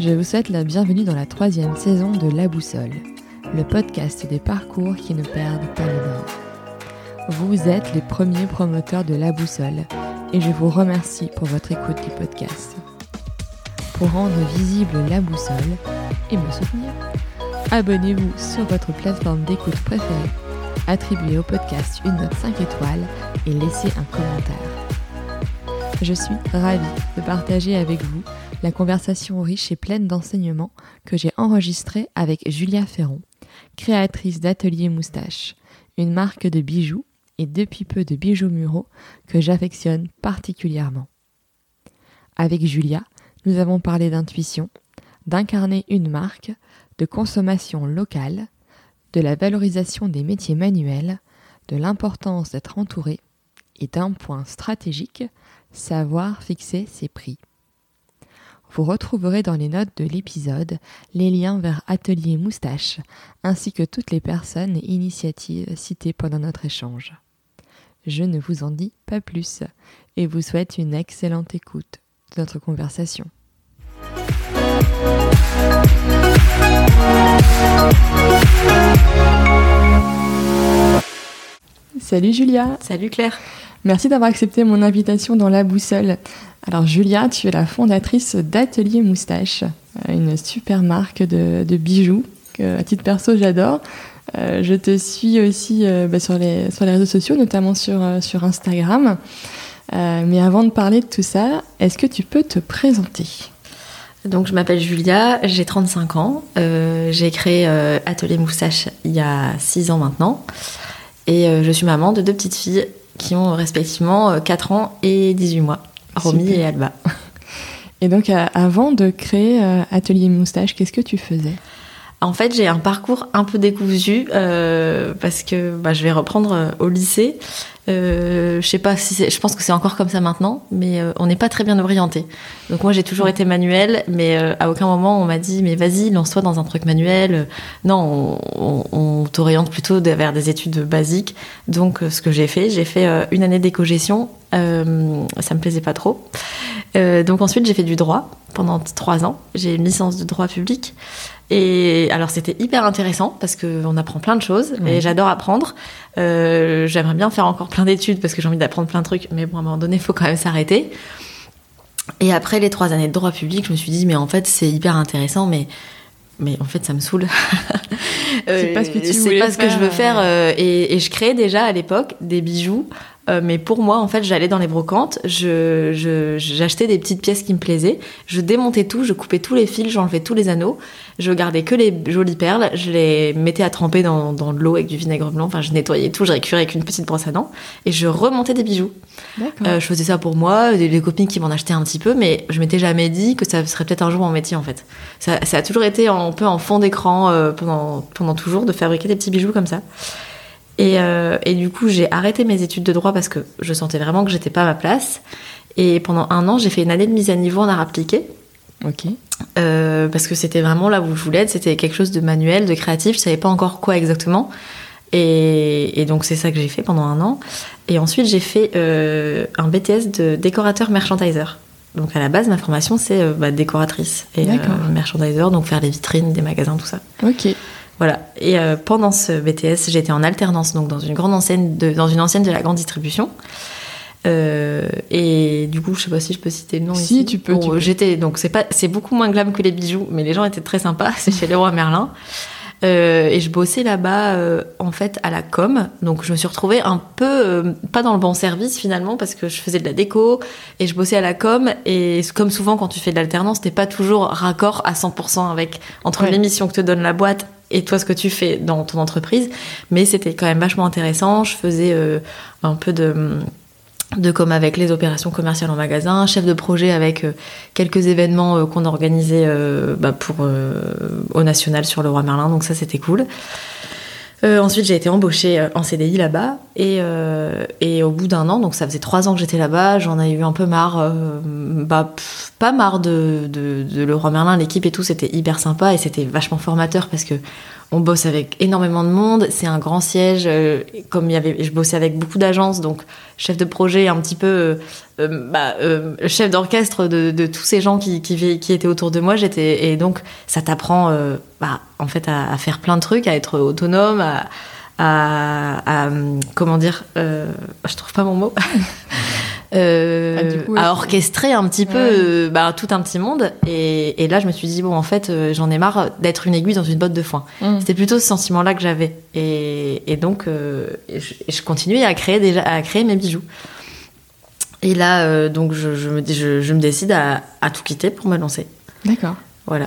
Je vous souhaite la bienvenue dans la troisième saison de La Boussole, le podcast des parcours qui ne perdent pas le nord. Vous êtes les premiers promoteurs de La Boussole et je vous remercie pour votre écoute du podcast. Pour rendre visible La Boussole et me soutenir, abonnez-vous sur votre plateforme d'écoute préférée, attribuez au podcast une note 5 étoiles et laissez un commentaire. Je suis ravie de partager avec vous la conversation riche et pleine d'enseignements que j'ai enregistrée avec Julia Ferron, créatrice d'Atelier Moustache, une marque de bijoux et depuis peu de bijoux muraux que j'affectionne particulièrement. Avec Julia, nous avons parlé d'intuition, d'incarner une marque, de consommation locale, de la valorisation des métiers manuels, de l'importance d'être entouré et d'un point stratégique, savoir fixer ses prix. Vous retrouverez dans les notes de l'épisode les liens vers Atelier Moustache, ainsi que toutes les personnes et initiatives citées pendant notre échange. Je ne vous en dis pas plus et vous souhaite une excellente écoute de notre conversation. Salut Julia. Salut Claire. Merci d'avoir accepté mon invitation dans La Boussole. Alors Julia, tu es la fondatrice d'Atelier Moustache, euh, une super marque de, bijoux que à titre perso j'adore. Euh, je te suis aussi euh, bah, sur, les, sur les réseaux sociaux, notamment sur, sur Instagram. mais avant de parler de tout ça, est-ce que tu peux te présenter? Donc je m'appelle Julia, j'ai 35 ans, j'ai créé Atelier Moustache il y a 6 ans maintenant et je suis maman de deux petites filles qui ont respectivement 4 euh, ans et 18 mois, Romy et Alba. Et donc, euh, avant de créer euh, Atelier Moustache, qu'est-ce que tu faisais? En fait, j'ai un parcours un peu décousu parce que bah, je vais reprendre au lycée. Euh, je sais pas si je pense que c'est encore comme ça maintenant, mais euh, on n'est pas très bien orienté. Donc moi j'ai toujours été manuel, mais euh, à aucun moment on m'a dit mais vas-y lance-toi dans un truc manuel. Non, on, on, t'oriente plutôt vers des études basiques. Donc ce que j'ai fait, j'ai fait une année d'éco-gestion. Ça me plaisait pas trop. donc ensuite j'ai fait du droit pendant trois ans. J'ai une licence de droit public. Et alors c'était hyper intéressant parce qu'on apprend plein de choses et j'adore apprendre. Euh, J'aimerais bien faire encore plein d'études parce que j'ai envie d'apprendre plein de trucs, mais bon à un moment donné il faut quand même s'arrêter. Et après les trois années de droit public, je me suis dit mais en fait c'est hyper intéressant, mais mais en fait ça me saoule. c'est pas ce que tu C'est pas ce que je veux faire euh, et, et, je créais déjà à l'époque des bijoux euh, mais pour moi, en fait, j'allais dans les brocantes, j'achetais je, des petites pièces qui me plaisaient, je démontais tout, je coupais tous les fils, j'enlevais tous les anneaux, je gardais que les jolies perles, je les mettais à tremper dans, dans de l'eau avec du vinaigre blanc, enfin, je nettoyais tout, je récurais avec une petite brosse à dents et je remontais des bijoux. Euh, je faisais ça pour moi, les copines qui m'en achetaient un petit peu, mais je m'étais jamais dit que ça serait peut-être un jour mon métier, en fait. Ça, ça a toujours été un peu en fond d'écran euh, pendant, pendant toujours de fabriquer des petits bijoux comme ça. Euh, et, du coup, j'ai arrêté mes études de droit parce que je sentais vraiment que j'étais pas à ma place. Et pendant un an, j'ai fait une année de mise à niveau en art appliqué. Ok. Euh, parce que c'était vraiment là où je voulais être. C'était quelque chose de manuel, de créatif. Je savais pas encore quoi exactement. Et, donc, c'est ça que j'ai fait pendant un an. Et ensuite, j'ai fait euh, un BTS de décorateur merchandiser. Donc, à la base, ma formation, c'est bah, décoratrice et merchandiser, donc faire les vitrines des magasins, tout ça. Ok. Voilà. Et euh, pendant ce BTS, j'étais en alternance, donc dans une grande enseigne de, dans une enseigne de la grande distribution. Euh, et du coup, je sais pas si je peux citer le nom si, ici. tu peux. j'étais donc c'est pas c'est beaucoup moins glam que les bijoux, mais les gens étaient très sympas. C'est chez Leroy Merlin. Euh, et je bossais là-bas euh, en fait à la com, donc je me suis retrouvée un peu euh, pas dans le bon service finalement parce que je faisais de la déco et je bossais à la com et comme souvent quand tu fais de l'alternance t'es pas toujours raccord à 100% avec entre l'émission que te donne la boîte et toi ce que tu fais dans ton entreprise, mais c'était quand même vachement intéressant. Je faisais un peu de de comme avec les opérations commerciales en magasin, chef de projet avec euh, quelques événements euh, qu'on organisait euh, bah, pour au national sur le roi Merlin, donc ça c'était cool. Ensuite j'ai été embauchée en CDI là-bas. Et, et, au bout d'un an, donc ça faisait trois ans que j'étais là-bas, j'en ai eu un peu marre, bah, pas marre de, de, de, le roi Merlin, l'équipe et tout, c'était hyper sympa et c'était vachement formateur parce que on bosse avec énormément de monde. C'est un grand siège. euh, comme y avait, je bossais avec beaucoup d'agences, donc chef de projet, un petit peu euh, euh, bah, chef d'orchestre de, tous ces gens qui, étaient autour de moi. Et donc ça t'apprend, bah, en fait, à, faire plein de trucs, à être autonome, à, à, comment dire, je trouve pas mon mot. Euh, Ah, coup, à orchestrer un petit peu Ouais. euh, bah, tout un petit monde et, et là je me suis dit bon en fait euh, j'en ai marre d'être une aiguille dans une botte de foin Mm. c'était plutôt ce sentiment là que j'avais et, et donc euh, je, continuais à créer déjà à créer mes bijoux et là euh, donc je, je me je me décide à, à tout quitter pour me lancer D'accord. Voilà.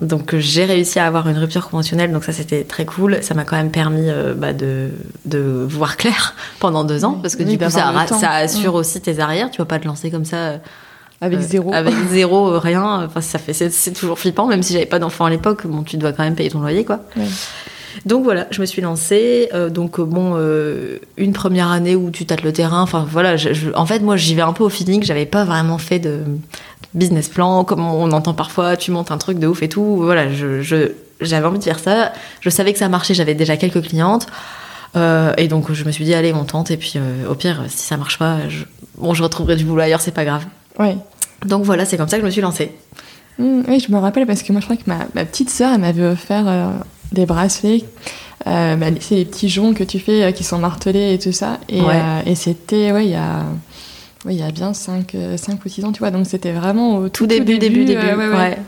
Donc euh, j'ai réussi à avoir une rupture conventionnelle, donc ça c'était très cool. Ça m'a quand même permis euh, bah, de, de voir clair pendant deux ans, parce que Oui, du coup ça, ça assure Mm. aussi tes arrières. Tu vas pas te lancer comme ça euh, Avec euh, zéro. avec zéro, rien. Enfin ça fait c'est, c'est toujours flippant, même si j'avais pas d'enfant à l'époque. Bon, tu dois quand même payer ton loyer, quoi. Ouais. Donc voilà, je me suis lancée. Euh, donc euh, bon, euh, une première année où tu tâtes le terrain. Enfin voilà, je- je- en fait moi j'y vais un peu au feeling. J'avais pas vraiment fait de business plan comme on entend parfois. Tu montes un truc de ouf et tout. Voilà, je, j'avais envie de faire ça. Je savais que ça marchait. J'avais déjà quelques clientes. Euh, et donc je me suis dit allez on tente et puis au pire si ça marche pas, je, bon je retrouverai du boulot ailleurs, c'est pas grave. Ouais. Donc voilà, c'est comme ça que je me suis lancée. Mm, oui, je me rappelle parce que moi, je crois que ma, ma petite sœur, elle m'avait offert des bracelets. Euh, bah, c'est les petits joncs que tu fais euh, qui sont martelés et tout ça. Et, Ouais. euh, et c'était, ouais, il y a. ouais, il y a bien 5, ou 6 ans, tu vois, donc c'était vraiment au tout, Tout début, début, début. euh, ouais, ouais.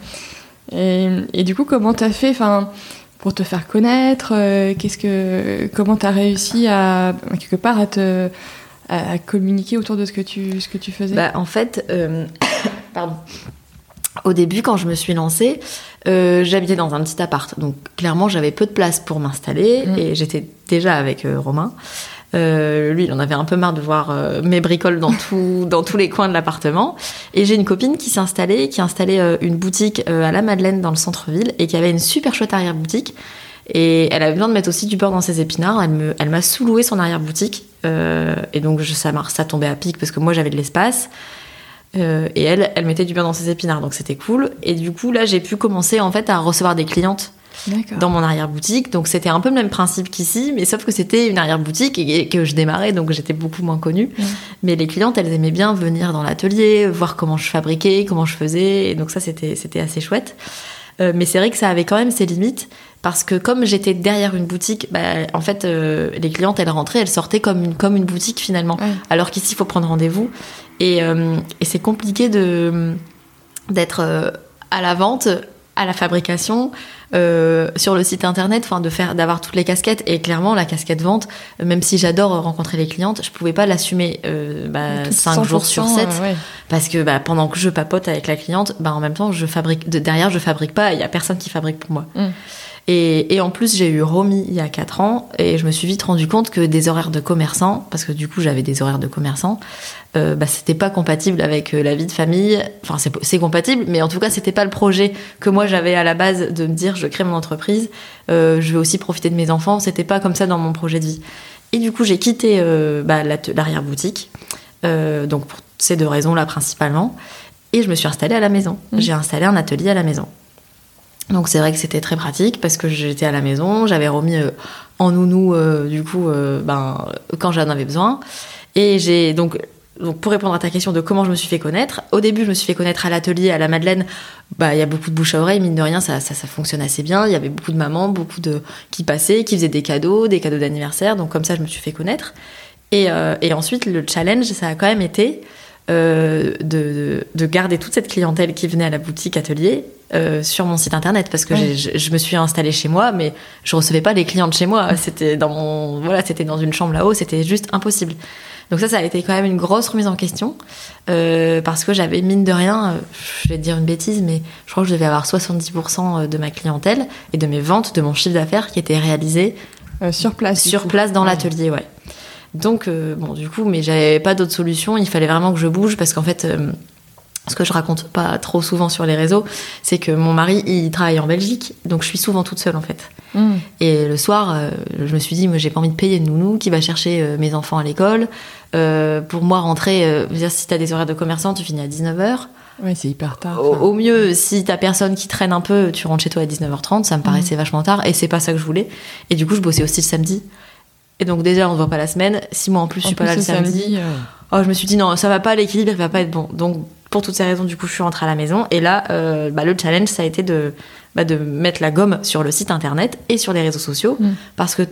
Et, et du coup, comment t'as fait enfin, pour te faire connaître euh, qu'est-ce que, Comment t'as réussi à, quelque part, à te à communiquer autour de ce que tu, ce que tu faisais? Bah, en fait, euh, pardon. Au début, quand je me suis lancée, euh, j'habitais dans un petit appart. Donc, clairement, j'avais peu de place pour m'installer. Mm. Et j'étais déjà avec euh, Romain. Euh, lui, il en avait un peu marre de voir mes bricoles dans, tout, dans tous les coins de l'appartement. Et j'ai une copine qui s'est installée, qui a installé une boutique à la Madeleine dans le centre-ville et qui avait une super chouette arrière-boutique. Et elle avait besoin de mettre aussi du beurre dans ses épinards. Elle me, elle m'a sous-loué son arrière-boutique. Euh, et donc, je, ça, ça tombait à pic parce que moi, j'avais de l'espace. Euh, et elle, elle mettait du beurre dans ses épinards, donc c'était cool. Et du coup, là, j'ai pu commencer en fait à recevoir des clientes dans mon arrière-boutique. Donc c'était un peu le même principe qu'ici, mais sauf que c'était une arrière-boutique et, que je démarrais, donc j'étais beaucoup moins connue. Mais les clientes, elles aimaient bien venir dans l'atelier, voir comment je fabriquais, comment je faisais. Et donc ça, c'était c'était assez chouette. Euh, mais c'est vrai que ça avait quand même ses limites parce que comme j'étais derrière une boutique, bah, en fait, euh, les clientes, elles rentraient, elles sortaient comme une, comme une boutique finalement. Ouais. Alors qu'ici, il faut prendre rendez-vous. Et, euh, et c'est compliqué de d'être à la vente, à la fabrication, euh, sur le site internet, enfin de faire, d'avoir toutes les casquettes. Et clairement, la casquette vente, même si j'adore rencontrer les clientes, je pouvais pas l'assumer euh, bah, Tout 5 jours 100%, sur 7 euh, ouais. parce que bah, pendant que je papote avec la cliente, bah, en même temps, je fabrique de, derrière, je fabrique pas. Il y a personne qui fabrique pour moi. Mm. Et, et en plus, j'ai eu Romy il y a 4 ans et je me suis vite rendu compte que des horaires de commerçant, parce que du coup, j'avais des horaires de commerçant, euh, bah, c'était pas compatible avec euh, la vie de famille. Enfin, c'est, compatible, mais en tout cas, c'était pas le projet que moi j'avais à la base de me dire je crée mon entreprise, euh, je vais aussi profiter de mes enfants. C'était pas comme ça dans mon projet de vie. Et du coup, j'ai quitté euh, bah, l'arrière-boutique, donc pour ces deux raisons-là principalement, et je me suis installée à la maison. Mhm. J'ai installé un atelier à la maison. Donc c'est vrai que c'était très pratique parce que j'étais à la maison, j'avais remis euh, en nounou euh, du coup euh, ben quand j'en avais besoin. Et j'ai donc pour répondre à ta question de comment je me suis fait connaître, au début je me suis fait connaître à l'atelier à la Madeleine, bah il y a beaucoup de bouche à oreille mine de rien ça, ça ça fonctionne assez bien, il y avait beaucoup de mamans, beaucoup de qui passaient, qui faisaient des cadeaux, des cadeaux d'anniversaire, donc comme ça je me suis fait connaître. Et, et ensuite le challenge ça a quand même été euh, de, de garder toute cette clientèle qui venait à la boutique atelier euh, sur mon site internet parce que Ouais. je, je me suis installée chez moi mais je recevais pas les clients de chez moi c'était dans mon voilà c'était dans une chambre là-haut c'était juste impossible donc ça ça a été quand même une grosse remise en question euh, parce que j'avais mine de rien je vais te dire une bêtise mais je crois que je devais avoir 70% de ma clientèle et de mes ventes de mon chiffre d'affaires qui étaient réalisés Euh, sur place. sur place dans Ouais. l'atelier, ouais. Donc, euh, bon, du coup, mais j'avais pas d'autre solution. Il fallait vraiment que je bouge parce qu'en fait, euh, ce que je raconte pas trop souvent sur les réseaux, c'est que mon mari, il travaille en Belgique, donc je suis souvent toute seule en fait. Mm. Et le soir, euh, je me suis dit, moi, j'ai pas envie de payer une nounou qui va chercher mes enfants à l'école. Pour moi, rentrer, si t'as des horaires de commerçant, tu finis à 19h. Ouais, c'est hyper tard. Au, mieux, si t'as personne qui traîne un peu, tu rentres chez toi à 19h30, ça me paraissait vachement tard, et c'est pas ça que je voulais. Et du coup, je bossais aussi le samedi. Et donc déjà, on se voit pas la semaine. Si moi en plus, je En suis pas là le samedi, euh, Oh, je me suis dit non, ça va pas, l'équilibre il va pas être bon. Donc pour toutes ces raisons, du coup, je suis rentrée à la maison et là, euh, bah, le challenge, ça a été de, bah, de mettre la gomme sur le site internet et sur les réseaux sociaux Mm. parce que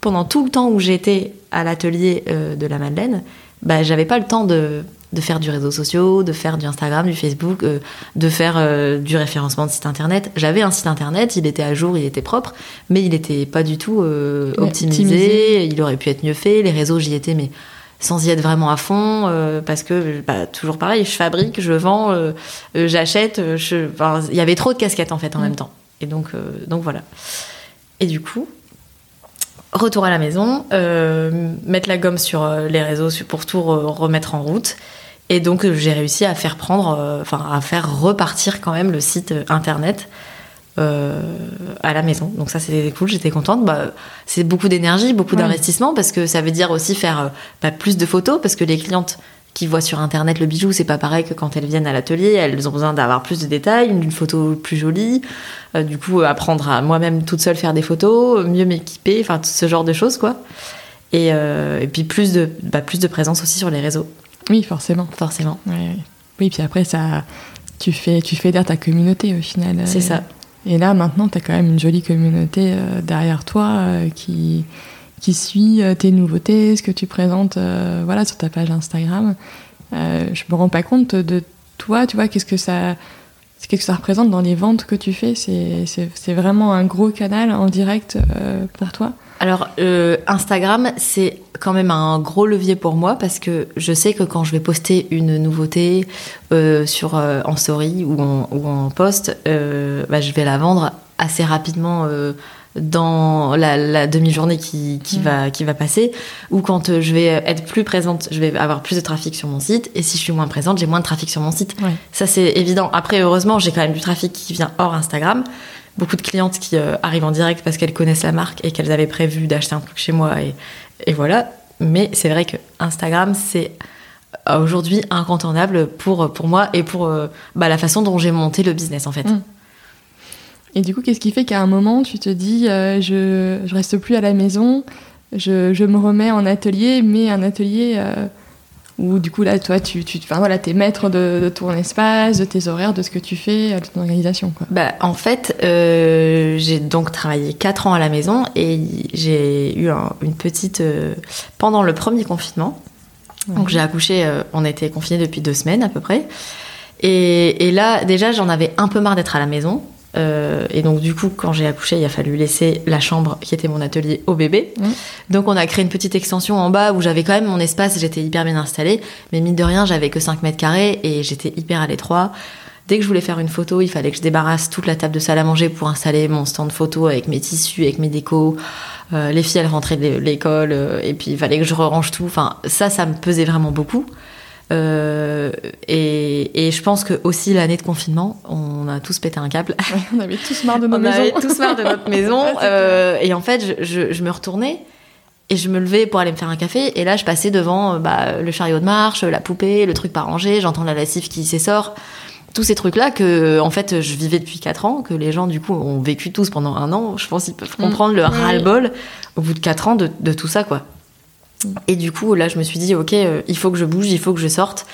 pendant tout le temps où j'étais à l'atelier euh, de la Madeleine, bah, j'avais pas le temps de, de faire du réseau social, de faire du Instagram, du Facebook, euh, de faire euh, du référencement de site internet. J'avais un site internet, il était à jour, il était propre, mais il était pas du tout euh, optimisé, optimisé. il aurait pu être mieux fait. Les réseaux, j'y étais, mais sans y être vraiment à fond, parce que bah, toujours pareil, je fabrique, je vends, j'achète, enfin, il y avait trop de casquettes en fait en Mm. même temps. Et donc, donc voilà. Et du coup, retour à la maison, euh, mettre la gomme sur les réseaux pour tout re- remettre en route. Et donc euh, j'ai réussi à faire prendre, euh, enfin à faire repartir quand même le site euh, internet euh, à la maison. Donc ça c'était cool, j'étais contente. Bah, c'est beaucoup d'énergie, beaucoup d'investissement parce que ça veut dire aussi faire bah, plus de photos parce que les clientes qui voient sur internet le bijou, c'est pas pareil que quand elles viennent à l'atelier, elles ont besoin d'avoir plus de détails, une photo plus jolie. Euh, du coup, apprendre à moi-même toute seule faire des photos, mieux m'équiper, enfin ce genre de choses quoi. Et, euh, et puis plus de, bah, plus de présence aussi sur les réseaux, Oui, forcément. forcément. Ouais. Oui, puis après, ça, tu fais, tu fédères ta communauté au final. C'est Euh, ça. Et là, maintenant, tu as quand même une jolie communauté euh, derrière toi euh, qui, qui suit tes nouveautés, ce que tu présentes voilà, sur ta page Instagram. Je me rends pas compte de toi, tu vois, qu'est-ce que ça, que ça représente dans les ventes que tu fais. C'est, vraiment un gros canal en direct euh, pour toi? Alors, euh, Instagram, c'est quand même un gros levier pour moi parce que je sais que quand je vais poster une nouveauté euh, sur, euh, en story ou en, post, bah, je vais la vendre assez rapidement dans la, la demi-journée qui, qui, Mm. va, qui va passer. Ou quand euh, je vais être plus présente, je vais avoir plus de trafic sur mon site. Et si je suis moins présente, j'ai moins de trafic sur mon site. Ouais. Ça, c'est évident. Après, heureusement, j'ai quand même du trafic qui vient hors Instagram. Beaucoup de clientes qui euh, arrivent en direct parce qu'elles connaissent la marque et qu'elles avaient prévu d'acheter un truc chez moi. Et, et voilà. Mais c'est vrai que Instagram, c'est euh, aujourd'hui incontournable pour, pour moi et pour euh, bah, la façon dont j'ai monté le business, en fait. Mm. Et du coup, qu'est-ce qui fait qu'à un moment, tu te dis, euh, je, je reste plus à la maison, je, je me remets en atelier, mais un atelier euh, où du coup là, toi, tu, tu, enfin, voilà, t'es maître de, de ton espace, de tes horaires, de ce que tu fais, de ton organisation, quoi. Bah, en fait, euh, j'ai donc travaillé 4 ans à la maison et j'ai eu un- une petite. pendant le premier confinement. Donc j'ai accouché, on était confinés depuis deux semaines à peu près. Et, et là, déjà, j'en avais un peu marre d'être à la maison. Euh, et donc, du coup, quand j'ai accouché, il a fallu laisser la chambre qui était mon atelier au bébé. Mhm. Donc, on a créé une petite extension en bas où j'avais quand même mon espace, j'étais hyper bien installée. Mais mine de rien, j'avais que 5 mètres carrés et j'étais hyper à l'étroit. Dès que je voulais faire une photo, il fallait que je débarrasse toute la table de salle à manger pour installer mon stand photo avec mes tissus, avec mes décos. Euh, les filles, elles rentraient de l'école euh, et puis il fallait que je range tout. Enfin, ça, ça me pesait vraiment beaucoup. Euh, et, et je pense que aussi l'année de confinement, on a tous pété un câble. on avait tous marre de nos on maisons. avait tous marre de notre maison. C'est euh, et en fait, je, je- je me retournais et je me levais pour aller me faire un café. Et là, je passais devant euh, bah, le chariot de marche, la poupée, le truc pas rangé. J'entends la lessive qui s'essore. Tous ces trucs-là que, en fait, je vivais depuis 4 ans, que les gens, du coup, ont vécu tous pendant un an. Je pense qu'ils peuvent Mm. comprendre le ras-le-bol au bout de 4 ans de, de tout ça, quoi. Et du coup, là, je me suis dit, ok, euh, il faut que je bouge, il faut que je sorte.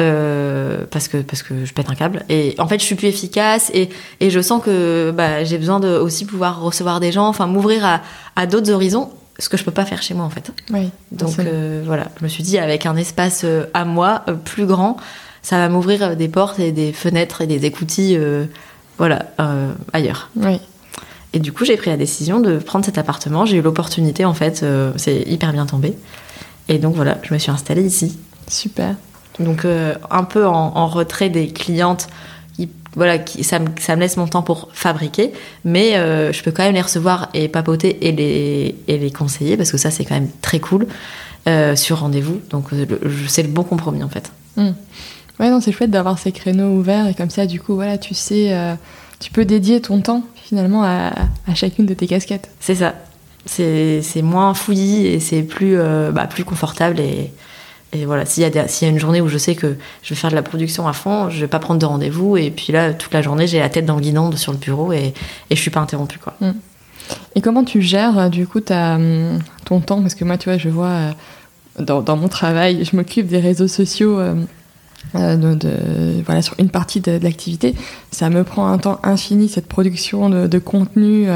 euh, parce que parce que je pète un câble et en fait je suis plus efficace et, et je sens que bah, j'ai besoin de aussi pouvoir recevoir des gens enfin m'ouvrir à, à d'autres horizons ce que je peux pas faire chez moi en fait Oui, donc euh, voilà je me suis dit avec un espace à moi plus grand ça va m'ouvrir des portes et des fenêtres et des écoutilles voilà ailleurs Oui. Et du coup j'ai pris la décision de prendre cet appartement j'ai eu l'opportunité en fait euh, c'est hyper bien tombé et donc voilà je me suis installée ici Super. donc euh, un peu en, en retrait des clientes. Qui, voilà, qui, ça, me, ça me laisse mon temps pour fabriquer, mais euh, je peux quand même les recevoir et papoter et les, et les conseiller parce que ça c'est quand même très cool sur rendez-vous. Donc c'est le bon compromis en fait. Ouais, non, c'est chouette d'avoir ces créneaux ouverts et comme ça, du coup, voilà, tu sais, euh, tu peux dédier ton temps finalement à, à chacune de tes casquettes. C'est ça. C'est moins fouillis et c'est plus, euh, bah, plus confortable. Et, et voilà, s'il y, a y a une journée où je sais que je vais faire de la production à fond, je vais pas prendre de rendez-vous. Et puis là, toute la journée, j'ai la tête dans le guidon sur le bureau et, et je suis pas interrompue. Quoi. Mm. Et comment tu gères euh, du coup ta, ton temps? Parce que moi, tu vois, je vois dans, dans mon travail, je m'occupe des réseaux sociaux. Euh, de, voilà, sur une partie de, l'activité. Ça me prend un temps infini, cette production de, contenu.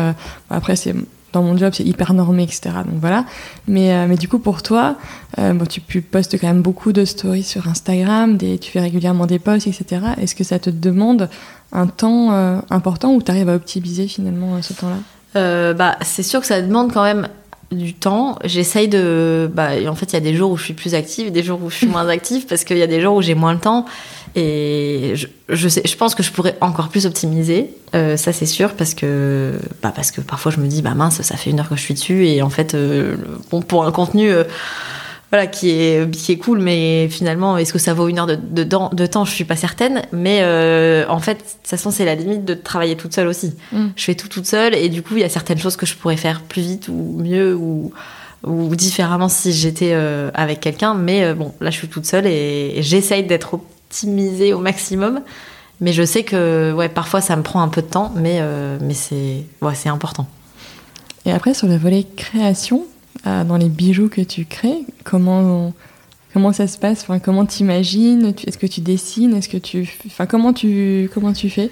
après, c'est dans mon job, c'est hyper normé, etc. Donc voilà. Mais, mais du coup, pour toi, bon, tu, postes quand même beaucoup de stories sur Instagram, des, tu fais régulièrement des posts, etc. Est-ce que ça te demande un temps important ou tu arrives à optimiser finalement ce temps-là? Euh, bah, c'est sûr que ça demande quand même du temps. J'essaye de. Bah, en fait, il y a des jours où je suis plus active, des jours où je suis moins active, parce qu'il y a des jours où j'ai moins le temps. Et je, je, sais, je pense que je pourrais encore plus optimiser, euh, ça c'est sûr, parce que, bah, parce que parfois je me dis, bah mince, ça fait une heure que je suis dessus, et en fait, euh, bon, pour un contenu. Euh, voilà, qui est, qui est cool, mais finalement, est-ce que ça vaut une heure de, de, de temps? Je suis pas certaine. Mais euh, en fait, de toute façon, c'est la limite de travailler toute seule aussi. Mm. Je fais tout toute seule, et du coup, il y a certaines choses que je pourrais faire plus vite ou mieux ou, ou différemment si j'étais euh, avec quelqu'un. Mais euh, bon, là, je suis toute seule et, j'essaye d'être optimisée au maximum. Mais je sais que ouais, parfois, ça me prend un peu de temps, mais, mais c'est ouais, important. Et après, sur le volet création, dans les bijoux que tu crées Comment, comment ça se passe? Enfin, Comment t'imagines? Est-ce que tu dessines? Est-ce que tu, enfin, comment tu, comment tu fais?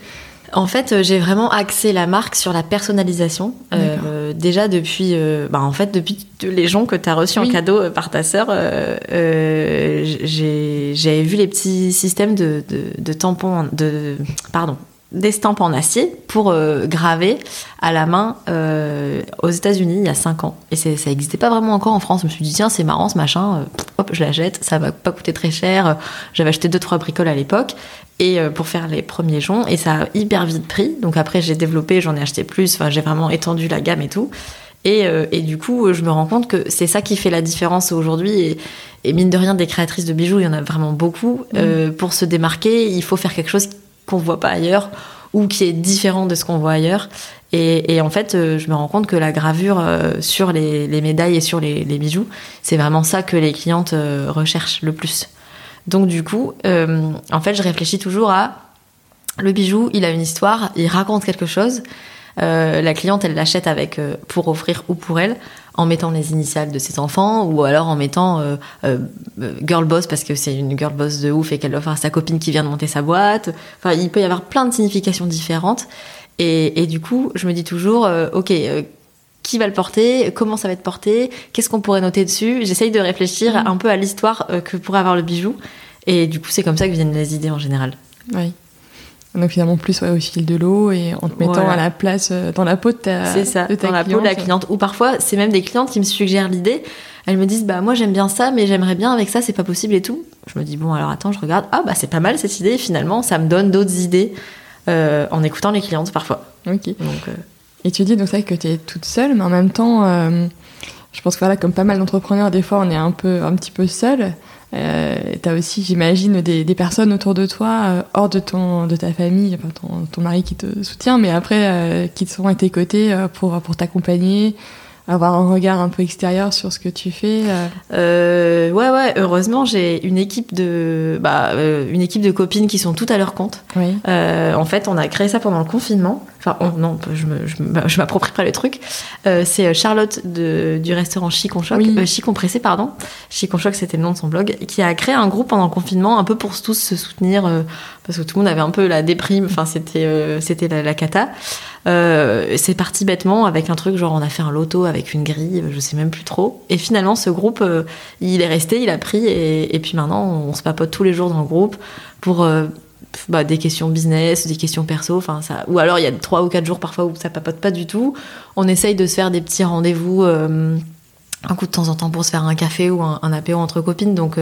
En fait, euh, j'ai vraiment axé la marque sur la personnalisation. Euh, déjà depuis, euh, bah, en fait, depuis les gens que tu as reçus en cadeau par ta sœur, j'avais vu les petits systèmes de, de, de tampons, de, pardon, d'estampes en acier pour euh, graver à la main euh, aux États-Unis il y a 5 ans. Et ça n'existait pas vraiment encore en France. Je me suis dit, tiens, c'est marrant ce machin, euh, hop, je la jette, ça va pas coûter très cher. J'avais acheté 2-3 bricoles à l'époque et pour faire les premiers joncs et ça a hyper vite pris. Donc après, j'ai développé, j'en ai acheté plus, enfin, j'ai vraiment étendu la gamme et tout. Et, et, du coup, je me rends compte que c'est ça qui fait la différence aujourd'hui. Et, et, mine de rien, des créatrices de bijoux, il y en a vraiment beaucoup. Mmh. pour se démarquer, il faut faire quelque chose qu'on voit pas ailleurs ou qui est différent de ce qu'on voit ailleurs. Et, en fait, euh, je me rends compte que la gravure euh, sur les, médailles et sur les, bijoux, c'est vraiment ça que les clientes euh, recherchent le plus. Donc du coup, en fait, je réfléchis toujours à le bijou, il a une histoire, il raconte quelque chose. La cliente, elle l'achète avec pour offrir ou pour elle en mettant les initiales de ses enfants ou alors en mettant euh, euh, girl boss parce que c'est une girl boss de ouf et qu'elle offre à sa copine qui vient de monter sa boîte. Enfin, il peut y avoir plein de significations différentes. Et, du coup, je me dis toujours, euh, ok, qui va le porter Comment ça va être porté Qu'est-ce qu'on pourrait noter dessus J'essaye de réfléchir mmh. un peu à l'histoire que pourrait avoir le bijou. Et du coup, c'est comme ça que viennent les idées en général. Oui. Donc finalement plus au fil de l'eau et en te mettant à la place euh, dans la peau de ta C'est ça, dans la peau de la cliente. Ou parfois c'est même des clientes qui me suggèrent l'idée. Elles me disent bah moi j'aime bien ça mais j'aimerais bien avec ça c'est pas possible et tout. Je me dis bon alors attends je regarde ah bah c'est pas mal cette idée finalement ça me donne d'autres idées euh, en écoutant les clientes parfois. Ok. Donc, euh, Et tu dis donc ça que tu es toute seule mais en même temps je pense que voilà comme pas mal d'entrepreneurs des fois on est un peu un petit peu seul. Euh, tu as aussi, j'imagine, des, des, personnes autour de toi, euh, hors de, ton, de ta famille, enfin, ton, ton mari qui te soutient, mais après, euh, qui sont à tes côtés euh, pour, pour t'accompagner, avoir un regard un peu extérieur sur ce que tu fais euh... ouais ouais heureusement j'ai une équipe de bah, une équipe de copines qui sont toutes à leur compte. Oui. euh, en fait on a créé ça pendant le confinement enfin non je, me, je, m'approprie pas les trucs euh, c'est Charlotte de, du restaurant Chicon Choc oui. Chicon Pressé pardon Chicon Choc c'était le nom de son blog qui a créé un groupe pendant le confinement un peu pour tous se soutenir parce que tout le monde avait un peu la déprime enfin c'était c'était la, la, cata euh, c'est parti bêtement avec un truc genre on a fait un loto avec une grille, je sais même plus trop. Et finalement ce groupe, euh, il est resté, il a pris et, et, puis maintenant on se papote tous les jours dans le groupe pour euh, bah, des questions business, des questions perso, enfin ça. Ou alors il y a trois ou quatre jours parfois où ça papote pas du tout. On essaye de se faire des petits rendez-vous euh, un coup de temps en temps pour se faire un café ou un, un apéro entre copines. Donc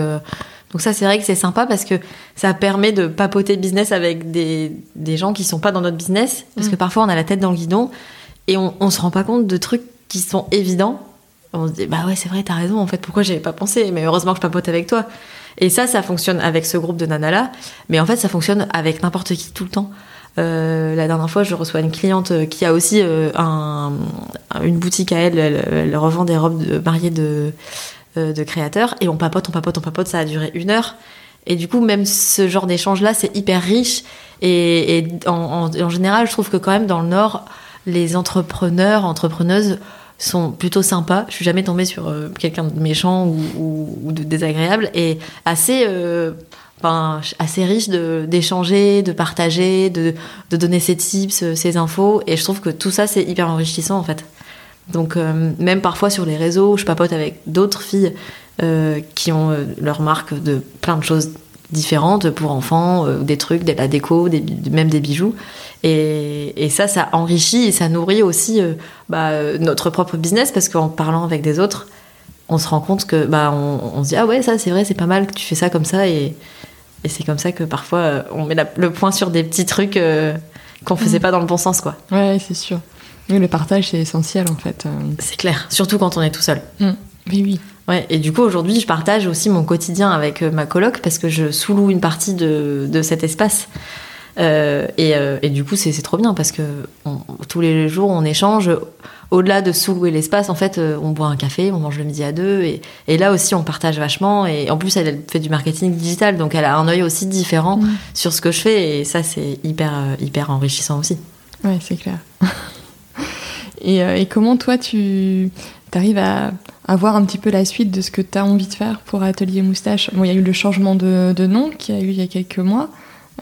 donc ça, c'est vrai que c'est sympa parce que ça permet de papoter business avec des, des gens qui sont pas dans notre business. Parce que mm. parfois, on a la tête dans le guidon et on, on se rend pas compte de trucs qui sont évidents. On se dit, bah ouais, c'est vrai, t'as raison, en fait, pourquoi j'avais pas pensé? Mais heureusement que je papote avec toi. Et ça, ça fonctionne avec ce groupe de nanas là, mais en fait, ça fonctionne avec n'importe qui tout le temps. Euh, la dernière fois, je reçois une cliente euh, qui a aussi euh, un, une boutique à elle. Elle, revend des robes de, mariées de, de créateurs et on papote, on papote, on papote. Ça a duré une heure. Et du coup, même ce genre d'échange-là, c'est hyper riche. Et, en général, je trouve que quand même dans le Nord, les entrepreneurs, entrepreneuses sont plutôt sympas. Je suis jamais tombée sur euh, quelqu'un de méchant ou, de désagréable et assez, euh, enfin, assez riche d'échanger, de, partager, de, de donner ses tips, euh, ses infos. Et je trouve que tout ça, c'est hyper enrichissant en fait. Donc même parfois sur les réseaux, je papote avec d'autres filles qui ont leur marque de plein de choses différentes pour enfants, euh, des trucs, de la déco, des, même des bijoux. Et, et ça, ça enrichit et ça nourrit aussi euh, bah, notre propre business parce qu'en parlant avec des autres, on se rend compte que bah, on, on se dit ah ouais ça c'est vrai c'est pas mal que tu fais ça comme ça et, et c'est comme ça que parfois euh, on met la- le point sur des petits trucs euh, qu'on faisait pas dans le bon sens quoi. Ouais, c'est sûr. Oui, le partage, c'est essentiel en fait. C'est clair, surtout quand on est tout seul. Oui, oui. Ouais, et du coup, aujourd'hui, je partage aussi mon quotidien avec euh, ma coloc parce que je sous-loue une partie de, de cet espace. Euh, et, euh, et du coup, c'est trop bien parce que on- tous les jours, on échange. Au-delà de sous-louer l'espace, en fait, on boit un café, on mange le midi à deux. Et, et là aussi, on partage vachement. Et en plus, elle, fait du marketing digital, donc elle a un œil aussi différent sur ce que je fais. Et ça, c'est hyper, hyper enrichissant aussi. Ouais, c'est clair. et, euh, et comment toi, tu arrives à, à voir un petit peu la suite de ce que tu as envie de faire pour Atelier Moustache. Bon, il y a eu le changement de, de nom qui a eu il y a quelques mois.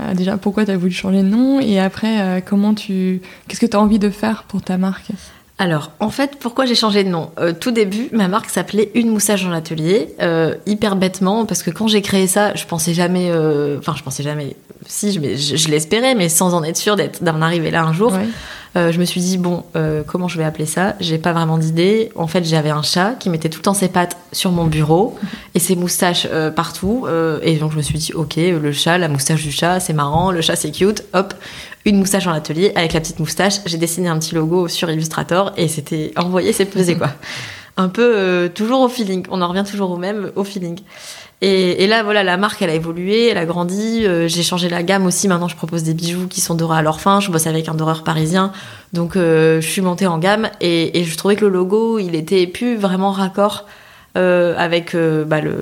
Euh, déjà, pourquoi tu as voulu changer de nom? Et après, euh, comment tu... Qu'est-ce que tu as envie de faire pour ta marque? Alors, en fait, pourquoi j'ai changé de nom? Euh, Tout début, ma marque s'appelait Une moustache dans l'atelier, euh, hyper bêtement, parce que quand j'ai créé ça, je pensais jamais, euh, enfin, je pensais jamais, si, je, je, je l'espérais, mais sans en être sûre d'être- d'en arriver là un jour. Ouais. Euh, je me suis dit, bon, euh, comment je vais appeler ça? J'ai pas vraiment d'idée. En fait, j'avais un chat qui mettait tout le temps ses pattes sur mon bureau et ses moustaches euh, partout. euh, et donc, je me suis dit, ok, le chat, la moustache du chat, c'est marrant, le chat, c'est cute. Hop, une moustache dans l'atelier avec la petite moustache. J'ai dessiné un petit logo sur Illustrator et c'était envoyé, c'est pesé, quoi. Un peu euh, toujours au feeling. On en revient toujours au même, au feeling. Et, et là, voilà, la marque, elle a évolué, elle a grandi. euh, j'ai changé la gamme aussi. Maintenant, je propose des bijoux qui sont dorés à leur fin. Je bosse avec un doreur parisien. Donc, euh, je suis montée en gamme. Et, et je trouvais que le logo, il était plus vraiment raccord avec bah, le,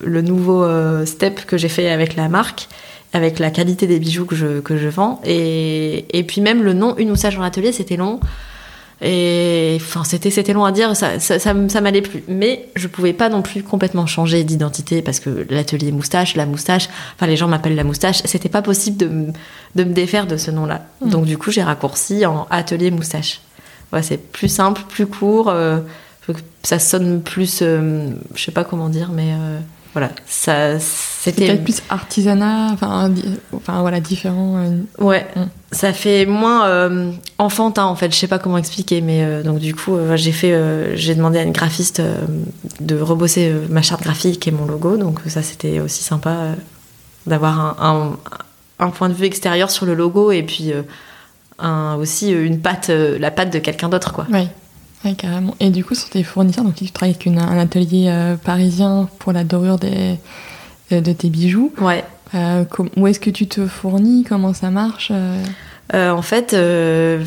le nouveau step que j'ai fait avec la marque, avec la qualité des bijoux que je, que je vends. Et, et puis, même le nom Une moustache dans l'atelier, c'était long. Et enfin, c'était c'était long à dire, ça, ça, ça, m'allait plus. Mais je pouvais pas non plus complètement changer d'identité parce que l'atelier moustache, la moustache, enfin les gens m'appellent la moustache, c'était pas possible de, me- de me défaire de ce nom-là. Mm. Donc du coup, j'ai raccourci en atelier moustache. Ouais, c'est plus simple, plus court, euh, ça sonne plus, euh, je sais pas comment dire, mais euh, voilà, ça c'était peut-être plus artisanat, enfin, enfin voilà, différent. euh, Ouais, Mm. ça fait moins euh, enfantin en fait. Je sais pas comment expliquer, mais euh, donc du coup, j'ai fait, j'ai demandé à une graphiste de rebosser ma charte graphique et mon logo. Donc ça, c'était aussi sympa d'avoir un, un, un point de vue extérieur sur le logo et puis un, aussi une patte, la patte de quelqu'un d'autre quoi. Ouais, carrément. Et du coup, sur tes fournisseurs, donc tu travailles avec une- un atelier euh, parisien pour la dorure des, de, de tes bijoux. Ouais. Euh, com- où est-ce que tu te fournis? Comment ça marche euh? Euh, en fait, euh,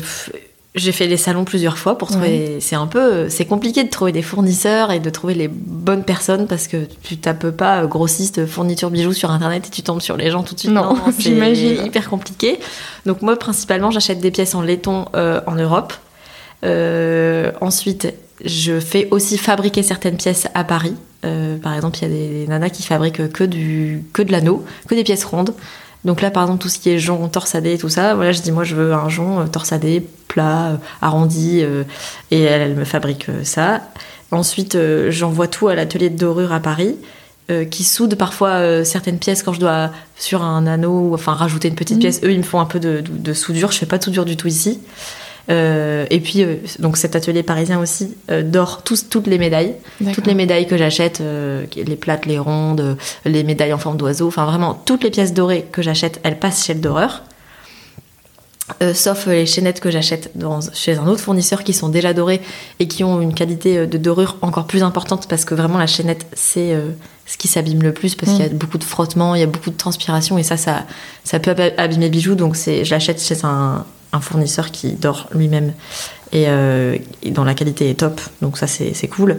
j'ai fait les salons plusieurs fois pour trouver. C'est un peu, c'est compliqué de trouver des fournisseurs et de trouver les bonnes personnes parce que tu tapes pas euh, grossiste fourniture bijoux sur internet et tu tombes sur les gens tout de suite. Non, c'est j'imagine. hyper compliqué. Donc moi, principalement, j'achète des pièces en laiton euh, en Europe. Euh, ensuite, je fais aussi fabriquer certaines pièces à Paris. Euh, par exemple, il y a des nanas qui fabriquent que du que de l'anneau, que des pièces rondes. Donc là, par exemple, tout ce qui est jonc, torsadé, tout ça, voilà, je dis moi je veux un jonc euh, torsadé, plat, arrondi, euh, et elle, elle me fabrique ça. Ensuite, euh, j'envoie tout à l'atelier de dorure à Paris, qui soude parfois certaines pièces quand je dois sur un anneau, ou, enfin rajouter une petite Mhm. pièce. Eux, ils me font un peu de, de- de soudure. Je fais pas de soudure du tout ici. Euh, et puis, euh, donc cet atelier parisien aussi euh, dore tous, toutes les médailles. Toutes les médailles que j'achète, euh, les plates, les rondes, les médailles en forme d'oiseau, enfin vraiment toutes les pièces dorées que j'achète, elles passent chez le doreur. Sauf les chaînettes que j'achète chez un autre fournisseur qui sont déjà dorées et qui ont une qualité de dorure encore plus importante parce que vraiment la chaînette c'est ce qui s'abîme le plus parce Mm. qu'il y a beaucoup de frottement, il y a beaucoup de transpiration et ça ça, ça peut ab- abîmer le bijou donc je l'achète chez un, un fournisseur qui dort lui-même et, euh, et dont la qualité est top donc ça c'est c'est cool.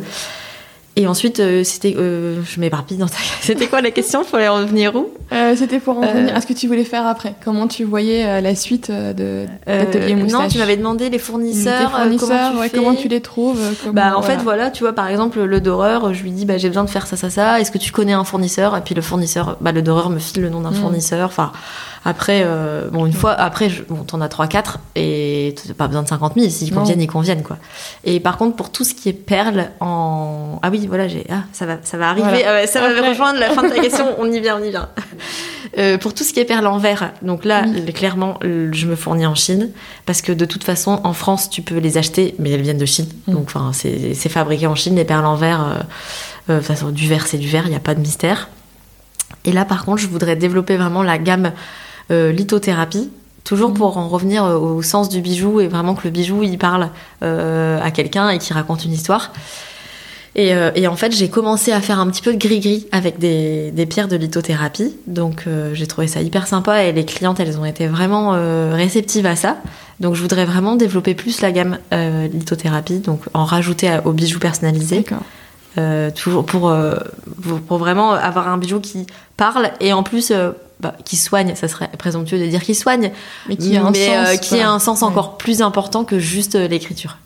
Et ensuite euh, c'était euh, je m'éparpille dans ta c'était quoi la question? Il fallait revenir où? C'était pour en revenir à ce que tu voulais faire après. Comment tu voyais la suite de l'atelier Non, tu m'avais demandé les fournisseurs. Fournisseurs, comment, ouais, tu comment fais tu les trouves comment- Bah en voilà. fait voilà tu vois par exemple le doreur je lui dis bah j'ai besoin de faire ça ça ça est-ce que tu connais un fournisseur? Et puis le fournisseur bah le doreur me file le nom d'un Mm. fournisseur enfin après euh, bon une fois après je, bon t'en as 3 4 et t'as pas besoin de 50 000 s'ils conviennent ils conviennent quoi et par contre pour tout ce qui est perles en ah oui voilà j'ai ah ça va ça va arriver Voilà. Ah ouais, ça va rejoindre la fin de ta question on y vient on y vient Euh, pour tout ce qui est perles en verre, donc là, Oui. clairement, je me fournis en Chine parce que de toute façon, en France, tu peux les acheter, mais elles viennent de Chine. Mm. Donc, enfin, c'est fabriqué en Chine. Les perles en verre, euh, euh, de toute façon, du verre, c'est du verre, il n'y a pas de mystère. Et là, par contre, je voudrais développer vraiment la gamme lithothérapie. Toujours Mhm. pour en revenir euh, au sens du bijou et vraiment que le bijou il parle euh, à quelqu'un et qu'il raconte une histoire. Et, euh, et en fait, j'ai commencé à faire un petit peu de gris-gris avec des, des pierres de lithothérapie. Donc, euh, j'ai trouvé ça hyper sympa et les clientes, elles ont été vraiment euh, réceptives à ça. Donc, je voudrais vraiment développer plus la gamme euh, lithothérapie, donc en rajouter à- aux bijoux personnalisés, euh, toujours pour, euh, pour, pour vraiment avoir un bijou qui parle et en plus euh, bah, qui soigne. Ça serait présomptueux de dire qu'il soigne, Mais qui a un mais sens. euh, qui voilà. a un sens Ouais. encore plus important que juste euh, l'écriture.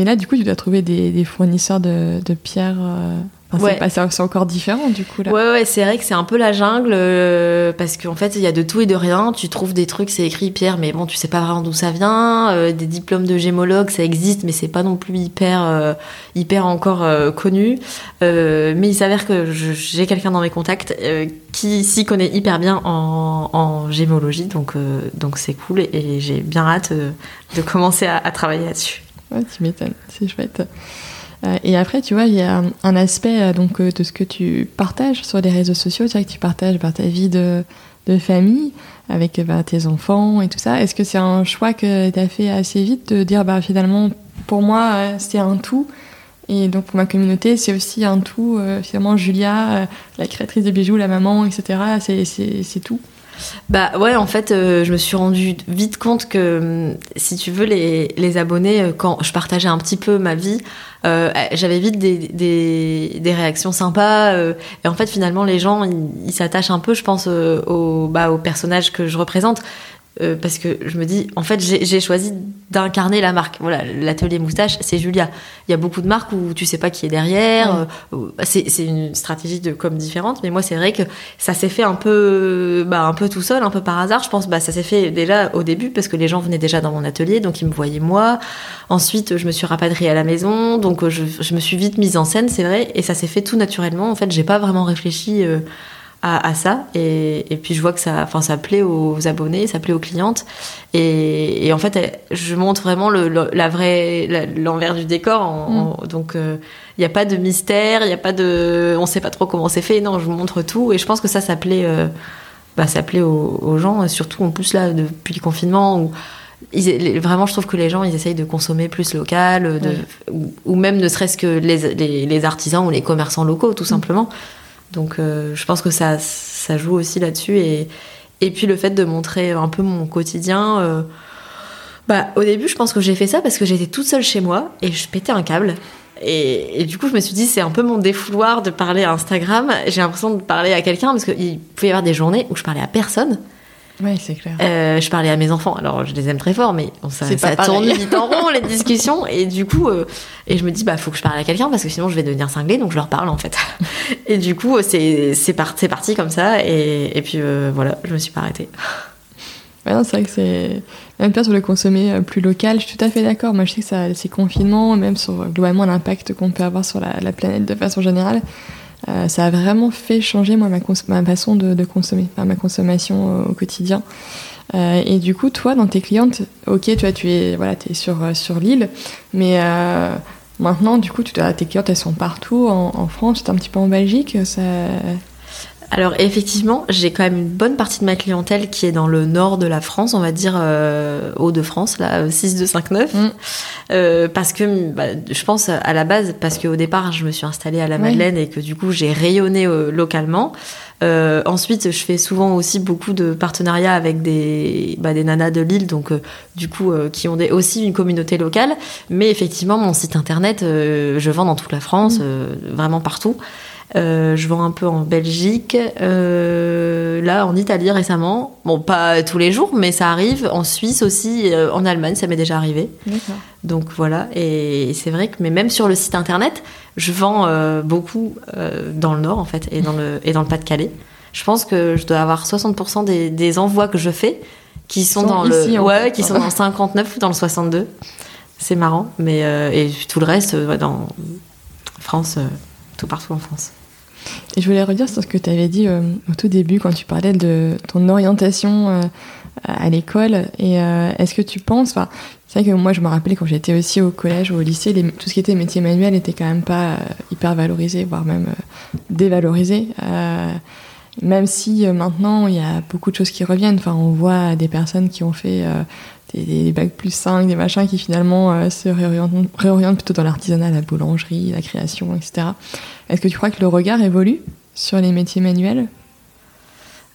Mais là, du coup, tu dois trouver des, des fournisseurs de, de pierres. euh, enfin, Ouais. c'est encore différent, du coup, là. Ouais, ouais, c'est vrai que c'est un peu la jungle euh, parce qu'en fait, il y a de tout et de rien. Tu trouves des trucs, c'est écrit Pierre, mais bon, tu sais pas vraiment d'où ça vient. Euh, des diplômes de gémologue, ça existe, mais c'est pas non plus hyper, euh, hyper encore connu. Mais il s'avère que j'ai quelqu'un dans mes contacts qui s'y connaît hyper bien en, en gémologie, donc donc c'est cool et, et j'ai bien hâte de commencer à, à travailler là-dessus. Ouais, tu m'étonnes, c'est chouette. Euh, et après, tu vois, il y a un- aspect euh, donc, euh, de ce que tu partages sur les réseaux sociaux. C'est vrai que tu partages bah, ta vie de, de famille avec bah, tes enfants et tout ça. Est-ce que c'est un choix que tu as fait assez vite de dire bah, finalement, pour moi, c'est un tout? Et donc pour ma communauté, c'est aussi un tout. Finalement, Julia, la créatrice de bijoux, la maman, etc., c'est tout. Bah ouais, en fait, euh, je me suis rendu vite compte que, hum, si tu veux, les, les abonnés, euh, quand je partageais un petit peu ma vie, euh, j'avais vite des, des, réactions sympas. euh, et en fait, finalement, les gens, ils s'attachent un peu, je pense, euh, au, bah, au personnage que je représente. Euh, parce que je me dis, en fait, j'ai choisi d'incarner la marque. Voilà, l'atelier moustache, c'est Julia. Il y a beaucoup de marques où tu sais pas qui est derrière. Ouais. euh, où- c'est une stratégie de com différente, mais moi, c'est vrai que ça s'est fait un peu, bah, un peu tout seul, un peu par hasard. Je pense, bah, ça s'est fait déjà au début parce que les gens venaient déjà dans mon atelier, donc ils me voyaient moi. Ensuite, je me suis rapatriée à la maison, donc euh, je, je me suis vite mise en scène, c'est vrai, et ça s'est fait tout naturellement. En fait, j'ai pas vraiment réfléchi euh, à, à ça, et, et puis je vois que ça, enfin, ça plaît aux abonnés, ça plaît aux clientes, et, et en fait, je montre vraiment le, le- la vraie, l'envers du décor. en- en- donc, il n'y a pas de mystère, il n'y a pas de, on sait pas trop comment c'est fait. Non, je vous montre tout, et je pense que ça, ça plaît, euh, bah, ça plaît aux, aux gens, surtout en plus là depuis le confinement où ils- les- vraiment, je trouve que les gens, ils essayent de consommer plus local, de, Ouais. ou, ou même ne serait-ce que les, les, les artisans ou les commerçants locaux, tout simplement. Donc, euh, je pense que ça, ça joue aussi là-dessus. Et, et puis, le fait de montrer un peu mon quotidien. euh, bah, au début, je pense que j'ai fait ça parce que j'étais toute seule chez moi et je pétais un câble. Et, et du coup, je me suis dit, c'est un peu mon défouloir de parler à Instagram. J'ai l'impression de parler à quelqu'un parce qu'il pouvait y avoir des journées où je parlais à personne. Ouais, c'est clair. Euh, je parlais à mes enfants, alors je les aime très fort, mais bon, ça, ça tourne vite en rond les discussions. Et du coup, euh, et je me dis, bah, faut que je parle à quelqu'un parce que sinon je vais devenir cinglée, donc je leur parle en fait. Et du coup, c'est c'est par- parti comme ça. Et, et puis euh, voilà, je me suis pas arrêtée. Ouais, c'est vrai que c'est. Même pas sur le consommer euh, plus local, je suis tout à fait d'accord. Moi, je sais que ça, ces confinements, même sur euh, globalement l'impact qu'on peut avoir sur la, la planète de façon générale, euh, ça a vraiment fait changer moi, ma, façon de, de consommer, enfin, ma consommation euh, au quotidien. Euh, et du coup, toi, dans tes clientes, ok, tu es, voilà, es sur, sur l'île, mais maintenant, du coup, tu tes clientes, elles sont partout en, en France, tu es un petit peu en Belgique. Ça... Alors effectivement, j'ai quand même une bonne partie de ma clientèle qui est dans le nord de la France, on va dire euh, Hauts-de-France, là, 6259. Mm. Euh, parce que bah, je pense à la base, parce qu'au départ, je me suis installée à la Madeleine et que du coup, j'ai rayonné euh, localement. Euh, ensuite, je fais souvent aussi beaucoup de partenariats avec des, bah, des nanas de Lille, donc euh, du coup, euh, qui ont des, aussi une communauté locale. Mais effectivement, mon site internet, je vends dans toute la France, mmh. vraiment partout. Euh, je vends un peu en Belgique, euh, là en Italie récemment. Bon, pas tous les jours, mais ça arrive. En Suisse aussi, euh, en Allemagne, ça m'est déjà arrivé. Donc voilà. Et c'est vrai que, mais même sur le site internet, je vends beaucoup dans le Nord en fait et dans le et dans le Pas-de-Calais. Je pense que je dois avoir 60% des, des, envois que je fais qui sont, dans le ouais, qui sont dans le 59 ou dans le 62. C'est marrant, mais et tout le reste dans France, tout partout en France. Et je voulais redire sur ce que tu avais dit euh, au tout début quand tu parlais de ton orientation euh, à l'école. Et euh, est-ce que tu penses, c'est vrai que moi je me rappelais quand j'étais aussi au collège ou au lycée, tout ce qui était métier manuel n'était quand même pas hyper valorisé, voire même dévalorisé. même si maintenant il y a beaucoup de choses qui reviennent. Enfin, on voit des personnes qui ont fait des, bacs plus 5, des machins qui finalement se réorientent, plutôt dans l'artisanat, la boulangerie, la création, etc. Est-ce que tu crois que le regard évolue sur les métiers manuels?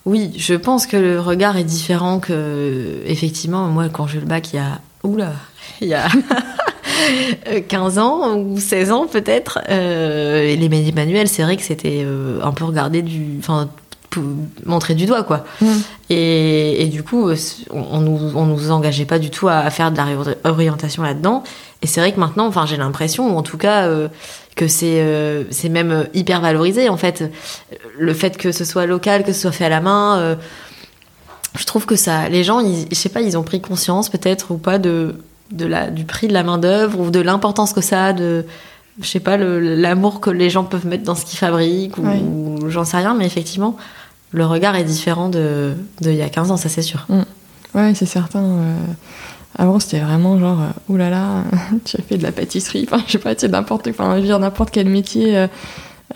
Oui, je pense que le regard est différent que. Effectivement, moi, quand j'ai le bac, il y a. Il y a. 15 ans ou 16 ans peut-être. Euh, les manuels, c'est vrai que c'était euh, un peu regardé du. Montrer du doigt quoi. Mm. Et, et, du coup, on, nous, on nous engageait pas du tout à, faire de la réorientation là-dedans. Et c'est vrai que maintenant, enfin, j'ai l'impression, ou en tout cas, euh, que c'est euh, c'est même hyper valorisé en fait le fait que ce soit local que ce soit fait à la main euh, je trouve que ça les gens ils, je sais pas ils ont pris conscience peut-être ou pas de de la du prix de la main d'œuvre ou de l'importance que ça a de je sais pas l'amour que les gens peuvent mettre dans ce qu'ils fabriquent ou, j'en sais rien mais effectivement le regard est différent de il y a 15 ans ça c'est sûr mm. ouais c'est certain euh, avant, c'était vraiment genre, euh, oulala, tu as fait de la pâtisserie, enfin, je sais pas, tu sais, n'importe dire n'importe quel métier euh,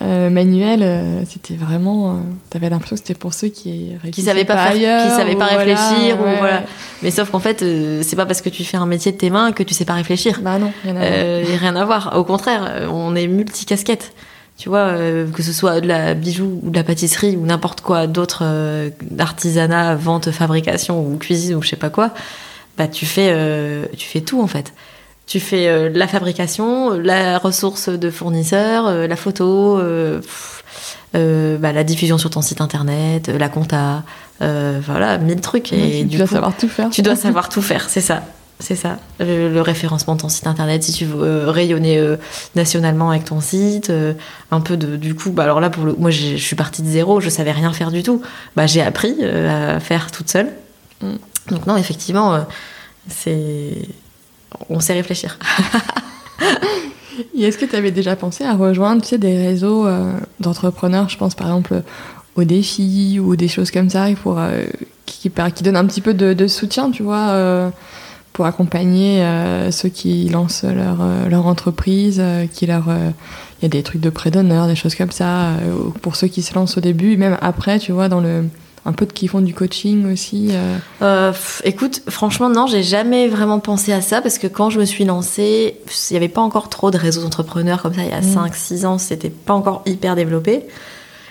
euh, manuel, c'était vraiment. T'avais l'impression que c'était pour ceux qui qui savaient pas, faire, qui savaient pas réfléchir, ou voilà. Mais sauf qu'en fait, c'est pas parce que tu fais un métier de tes mains que tu sais pas réfléchir. Bah non, rien à, voir. rien à voir. Au contraire, on est multicasquette. Tu vois, que ce soit de la bijou ou de la pâtisserie ou n'importe quoi d'autre, artisanat, vente, fabrication ou cuisine ou je sais pas quoi bah, tu, fais, euh, tu fais tout en fait. Tu fais euh, la fabrication, la ressource de fournisseurs, euh, la photo, bah, la diffusion sur ton site internet, la compta, voilà, mille trucs. Et tu dois savoir tout faire. Tu dois savoir tout faire, c'est ça. C'est ça, le, référencement de ton site internet, si tu veux rayonner nationalement avec ton site, un peu de, du coup, bah alors là, pour le, moi je suis partie de zéro, je savais rien faire du tout. Bah, j'ai appris à faire toute seule. Mm. Donc non, effectivement, euh, c'est... On sait réfléchir. Et est-ce que tu avais déjà pensé à rejoindre tu sais, des réseaux euh, d'entrepreneurs, je pense par exemple aux défis ou des choses comme ça, pour, euh, qui, qui, donnent un petit peu de, soutien, tu vois, pour accompagner ceux qui lancent leur, leur entreprise, qui leur... Il y a des trucs de prêt d'honneur, des choses comme ça, pour ceux qui se lancent au début, et même après, tu vois, dans le un peu de qui font du coaching aussi euh. Euh, Écoute, franchement, non, j'ai jamais vraiment pensé à ça parce que quand je me suis lancée, il n'y avait pas encore trop de réseaux d'entrepreneurs comme ça. Il y a 5-6 mm. ans, c'était pas encore hyper développé.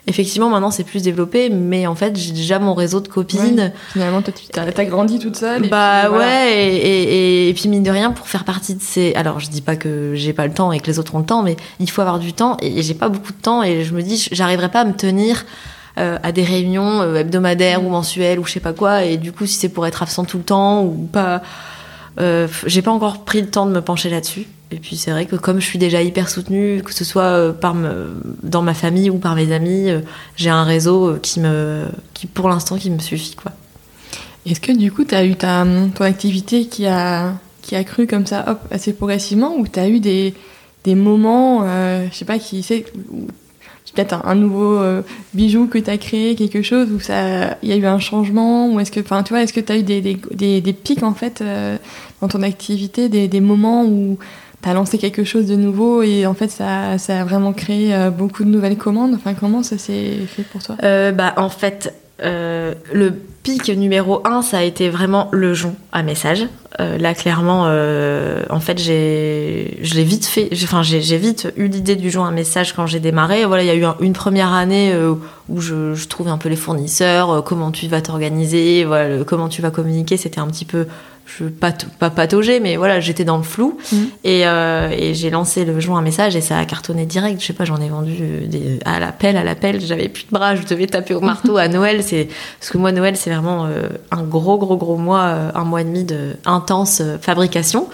Effectivement, maintenant c'est plus développé, mais en fait j'ai déjà mon réseau de copines. finalement, toi, tu as, grandi toute seule. bah ouais, et, et, puis mine de rien, pour faire partie de ces. Alors je dis pas que j'ai pas le temps et que les autres ont le temps, mais il faut avoir du temps et j'ai pas beaucoup de temps et je me dis, j'arriverai pas à me tenir euh, à des réunions euh, hebdomadaires ou mensuelles ou je sais pas quoi. Et du coup, si c'est pour être absent tout le temps ou pas, euh, j'ai pas encore pris le temps de me pencher là-dessus. Et puis c'est vrai que comme je suis déjà hyper soutenue, que ce soit par dans ma famille ou par mes amis, j'ai un réseau qui me, qui pour l'instant qui me suffit quoi. Est-ce que du coup tu as eu ta, ton activité qui a, qui a cru comme ça, hop, assez progressivement, ou tu as eu des, des moments, je sais pas, qui, c'est, peut-être un, nouveau euh, bijou que tu as créé, quelque chose où ça, il y a eu un changement, ou est-ce que, enfin, tu vois, est-ce que tu as eu des, des, des, pics en fait euh, dans ton activité, des, moments où as lancé quelque chose de nouveau et en fait ça, ça a vraiment créé euh, beaucoup de nouvelles commandes. Enfin, comment ça s'est fait pour toi? Euh, Bah en fait, euh, le pic numéro un, ça a été vraiment le jonc à message. Là, clairement, en fait, j'ai, je l'ai vite fait. Enfin, j'ai, vite eu l'idée du jonc à message quand j'ai démarré. Voilà, il y a eu un- une première année où je, je trouvais un peu les fournisseurs, comment tu vas t'organiser, voilà, comment tu vas communiquer. C'était un petit peu, je pas pas patauger, mais voilà, j'étais dans le flou. Et, euh, et j'ai lancé le joint à message et ça a cartonné direct. Je sais pas, j'en ai vendu des, à l'appel, à l'appel. J'avais plus de bras, je devais taper au marteau à Noël. C'est parce que moi Noël c'est vraiment euh, un gros gros gros mois, euh, un mois et demi de intense fabrication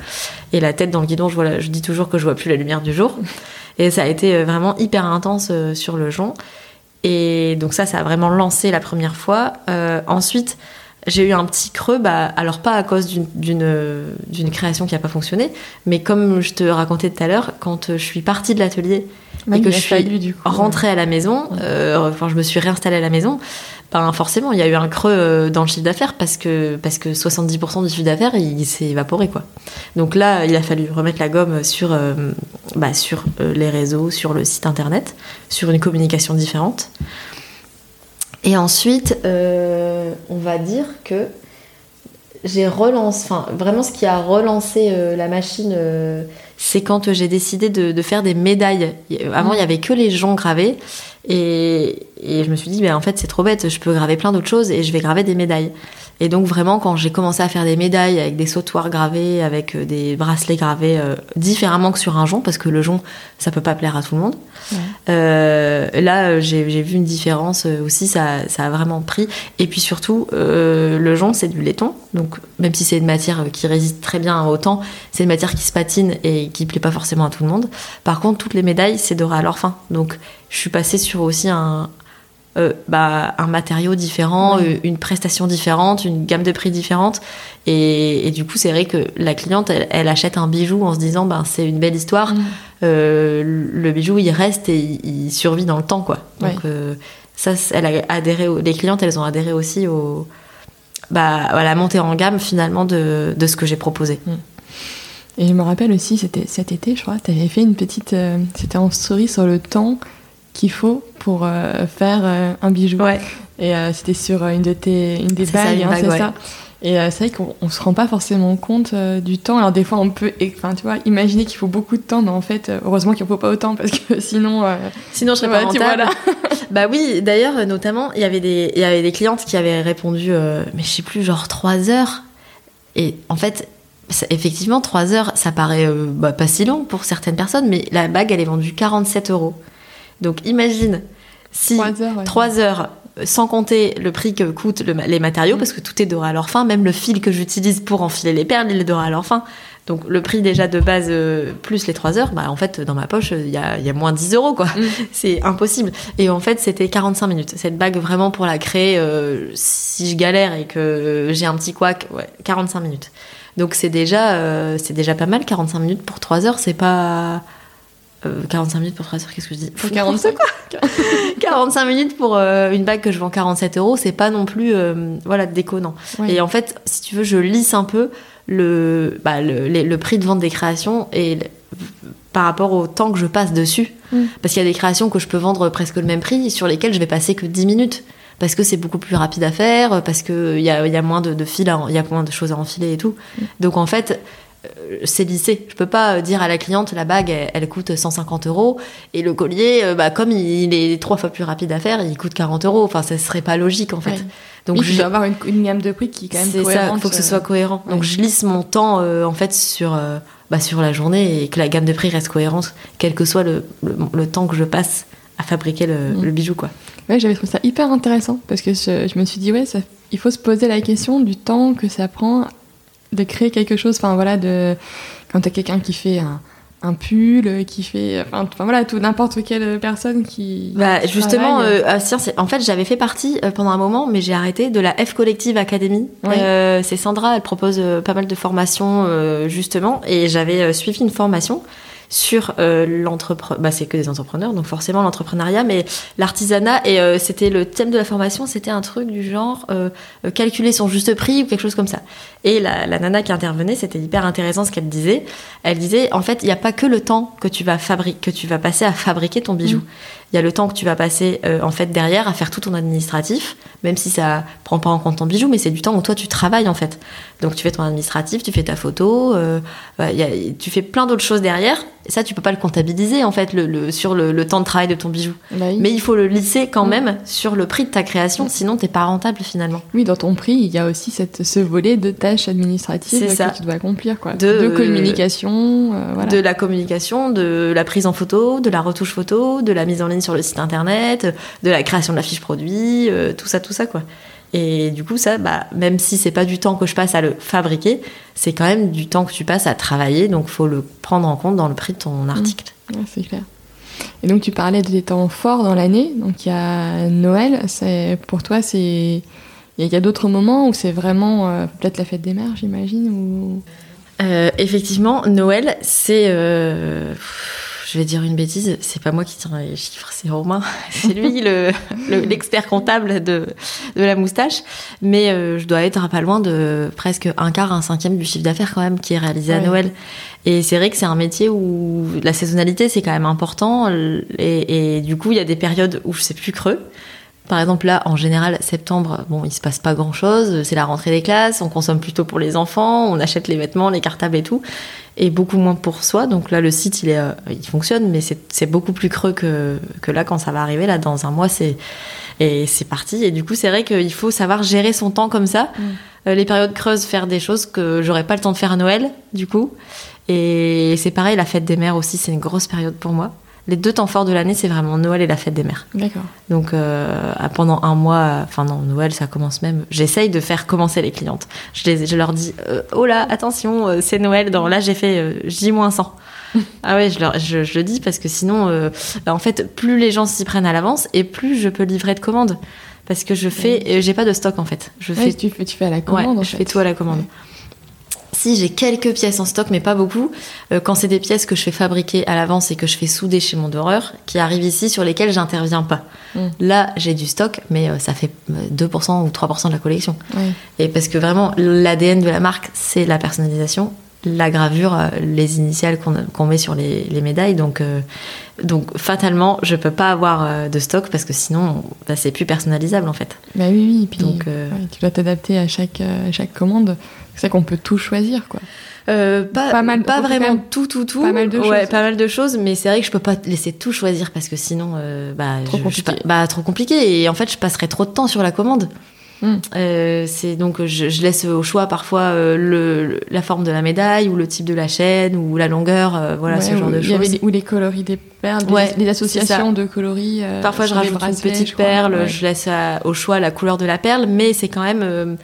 et la tête dans le guidon. Je, vois la- je dis toujours que je vois plus la lumière du jour. Et ça a été vraiment hyper intense sur le jonc. Et donc ça, ça a vraiment lancé la première fois. Ensuite, j'ai eu un petit creux, bah, alors pas à cause d'une- création qui n'a pas fonctionné, mais comme je te racontais tout à l'heure, quand euh, je suis partie de l'atelier et que je suis fallu, du coup, rentrée à la maison, euh, enfin je me suis réinstallée à la maison, ben forcément il y a eu un creux euh, dans le chiffre d'affaires parce que parce que 70% du chiffre d'affaires il, s'est évaporé quoi. Donc là il a fallu remettre la gomme sur euh, bah, sur les réseaux, sur le site internet, sur une communication différente. Et ensuite euh, on va dire que j'ai relancé, enfin vraiment ce qui a relancé euh, la machine, euh, c'est quand j'ai décidé de, de faire des médailles. Avant, il y avait que les joncs gravés, et, et je me suis dit, ben en fait, c'est trop bête, je peux graver plein d'autres choses et je vais graver des médailles. Et donc vraiment, quand j'ai commencé à faire des médailles avec des sautoirs gravés, avec euh, des bracelets gravés euh, différemment que sur un jonc, parce que le jonc, ça peut pas plaire à tout le monde. Ouais. Euh, là, j'ai vu une différence aussi, ça, ça a vraiment pris. Et puis surtout, euh, le jonc, c'est du laiton. Donc, même si c'est une matière qui résiste très bien au temps, c'est une matière qui se patine et qui plaît pas forcément à tout le monde. Par contre, toutes les médailles, c'est doré à leur fin. Donc, je suis passée sur aussi un, euh, bah, un matériau différent, Oui. euh, une prestation différente, une gamme de prix différente. Et, et du coup, c'est vrai que la cliente, elle, elle achète un bijou en se disant, ben, c'est une belle histoire. Mm. Euh, le bijou, il reste et il, il survit dans le temps, quoi. Donc, euh, ça, elle a adhéré, les clientes, elles ont adhéré aussi au, bah, à la montée en gamme, finalement, de, de ce que j'ai proposé. Et je me rappelle aussi, c'était cet été, je crois, tu avais fait une petite. c'était en story sur le temps qu'il faut pour euh, faire euh, un bijou. Ouais. Et euh, c'était sur une, de tes, une des bagues, hein, c'est ouais. ça. Et euh, c'est vrai qu'on on se rend pas forcément compte du temps. Alors des fois, on peut, et- enfin, tu vois, imaginer qu'il faut beaucoup de temps, mais en fait, heureusement qu'il ne faut pas autant parce que sinon. Sinon, je serais pas rentable. vois, là. Bah oui, d'ailleurs, notamment, il y avait des, il y avait des clientes qui avaient répondu, mais je sais plus, genre 3 heures. Et en fait, ça- effectivement, 3 heures, ça paraît bah, pas si long pour certaines personnes, mais la bague, elle est vendue 47 euros. Donc imagine si Trois heures. ouais. 3 heures, euh, sans compter le prix que coûtent le les matériaux, parce que tout est doré à leur fin, même le fil que j'utilise pour enfiler les perles, il est doré à leur fin. Donc le prix déjà de base euh, plus les 3 heures, bah en fait dans ma poche il y a, y a moins 10 euros quoi. Mm. C'est impossible. Et en fait c'était 45 minutes. Cette bague vraiment pour la créer, euh, si je galère et que j'ai un petit couac, ouais, 45 minutes. Donc c'est déjà, euh, c'est déjà pas mal 45 minutes pour 3 heures, c'est pas... euh, 45 minutes pour 3 heures, qu'est-ce que je dis Faut 45 45 minutes pour euh, une bague que je vends 47 euros, c'est pas non plus euh, voilà déconnant. Et en fait, si tu veux, je lisse un peu le, bah, le, les- le prix de vente des créations et par rapport au temps que je passe dessus. Mm. Parce qu'il y a des créations que je peux vendre presque le même prix sur lesquelles je vais passer que 10 minutes. Parce que c'est beaucoup plus rapide à faire, parce qu'il y a, y a moins de, de fils, il y a moins de choses à enfiler et tout. Donc en fait, c'est lissé. Je peux pas euh, dire à la cliente la bague elle, elle coûte 150 euros et le collier, euh, bah, comme il est trois fois plus rapide à faire, il coûte 40 euros. Enfin, ça serait pas logique en fait. Ouais. Donc je- il doit avoir une, une gamme de prix qui est quand même cohérente. il faut que ce euh, soit cohérent. Donc je lisse mon temps euh, en fait sur, euh, bah, sur la journée et que la gamme de prix reste cohérente, quel que soit le, le, le temps que je passe à fabriquer le, Mm. le bijou quoi. Ouais, j'avais trouvé ça hyper intéressant parce que je, je me suis dit, ouais, ça, il faut se poser la question du temps que ça prend de créer quelque chose. Enfin, voilà, de, quand t'as quelqu'un qui fait un, un pull, qui fait. Enfin, voilà, tout, n'importe quelle personne qui. Bah, qui justement, euh, c'est- en fait, j'avais fait partie euh, pendant un moment, mais j'ai arrêté de la F Collective Academy. Ouais. Euh, c'est Sandra, elle propose euh, pas mal de formations euh, justement, et j'avais euh, suivi une formation sur euh, l'entrepreneur. Bah, c'est que des entrepreneurs, donc forcément l'entrepreneuriat, mais l'artisanat. Et euh, c'était le thème de la formation, c'était un truc du genre euh, calculer son juste prix ou quelque chose comme ça. Et la, la nana qui intervenait, c'était hyper intéressant ce qu'elle disait. Elle disait, en fait, il n'y a pas que le temps que tu vas fabriquer, que tu vas passer à fabriquer ton bijou. Mm. Il y a le temps que tu vas passer euh, en fait derrière à faire tout ton administratif, même si ça prend pas en compte ton bijou, mais c'est du temps où toi tu travailles en fait. Donc tu fais ton administratif, tu fais ta photo, euh, bah, y a- tu fais plein d'autres choses derrière. Et ça, tu peux pas le comptabiliser en fait le, le- sur le, le temps de travail de ton bijou. Bah oui. Mais il faut le lisser quand même sur le prix de ta création, sinon t'es pas rentable finalement. Oui, dans ton prix, il y a aussi cette, ce volet de tâches administratives C'est que ça. tu dois accomplir. Quoi. De, De, communication. euh, voilà. De la communication, de la prise en photo, de la retouche photo, de la mise en ligne sur le site internet, de la création de la fiche produit, euh, tout ça, tout ça quoi. Et du coup, ça, bah, même si c'est pas du temps que je passe à le fabriquer, c'est quand même du temps que tu passes à travailler, donc faut le prendre en compte dans le prix de ton article. Ouais, c'est clair. Et donc tu parlais des temps forts dans l'année. Donc il y a Noël. C'est pour toi c'est il y a, d'autres moments où c'est vraiment euh, peut-être la fête des mères, j'imagine. Ou? Euh, effectivement, Noël, c'est. euh, je vais dire une bêtise, c'est pas moi qui tire les chiffres, c'est Romain. C'est lui le- le- l'expert comptable de, de la moustache. Mais euh, je dois être à pas loin de presque un quart, un cinquième du chiffre d'affaires quand même qui est réalisé à. Noël. Et c'est vrai que c'est un métier où la saisonnalité c'est quand même important. Et, et du coup, il y a des périodes où c'est plus creux. Par exemple, là, en général, septembre, bon, il se passe pas grand chose. C'est la rentrée des classes. On consomme plutôt pour les enfants. On achète les vêtements, les cartables et tout. Et beaucoup moins pour soi. Donc là, le site, il, est, euh, il fonctionne, mais c'est beaucoup plus creux que, que là, quand ça va arriver. Là, dans un mois, c'est, et c'est parti. Et du coup, c'est vrai qu'il faut savoir gérer son temps comme ça. Mm. Euh, les périodes creuses, faire des choses que j'aurais pas le temps de faire à Noël, du coup. Et c'est pareil, la fête des mères aussi, c'est une grosse période pour moi. Les deux temps forts de l'année, c'est vraiment Noël et la fête des mères. D'accord. Donc euh, pendant un mois, enfin non, Noël ça commence même. J'essaye de faire commencer les clientes. Je, les, je leur dis euh, oh là attention euh, c'est Noël. Dans là j'ai fait euh, J-100. ah ouais je, leur- je, je le dis parce que sinon euh, en fait plus les gens s'y prennent à l'avance et plus je peux livrer de commandes parce que je fais euh, j'ai pas de stock en fait. Je Ouais, fais tu fais tu fais à la Ouais, commande. en je fait. fais tout à la commande. Si j'ai quelques pièces en stock, mais pas beaucoup, euh, quand c'est des pièces que je fais fabriquer à l'avance et que je fais souder chez mon doreur, qui arrivent ici sur lesquelles j'interviens pas. Mm. Là, j'ai du stock, mais euh, ça fait euh, 2% ou 3% de la collection. Et parce que vraiment, l'ADN de la marque, c'est la personnalisation, la gravure, euh, les initiales qu'on met sur les, les médailles. Donc, euh, donc, fatalement, je peux pas avoir euh, de stock parce que sinon, bah, c'est plus personnalisable en fait. Bah oui, oui. et Puis, Donc, euh, ouais, tu dois t'adapter à chaque, euh, à chaque commande. C'est qu'on peut tout choisir, quoi. Euh, pas, Pas mal, pas vraiment tout, tout, tout. Pas mal de ouais, choses. pas mal de choses, mais c'est vrai que je peux pas laisser tout choisir parce que sinon, euh, bah, Trop je- compliqué. bah, trop compliqué. Et en fait, je passerai trop de temps sur la commande. Mm. Euh, c'est donc je, je laisse au choix parfois le, le- la forme de la médaille ou le type de la chaîne ou la longueur, voilà Ouais, ce genre de choses. ou les coloris des perles, Ouais, les, associations de coloris. Parfois, je rajoute une petite je perle, je laisse à- au choix la couleur de la perle, mais c'est quand même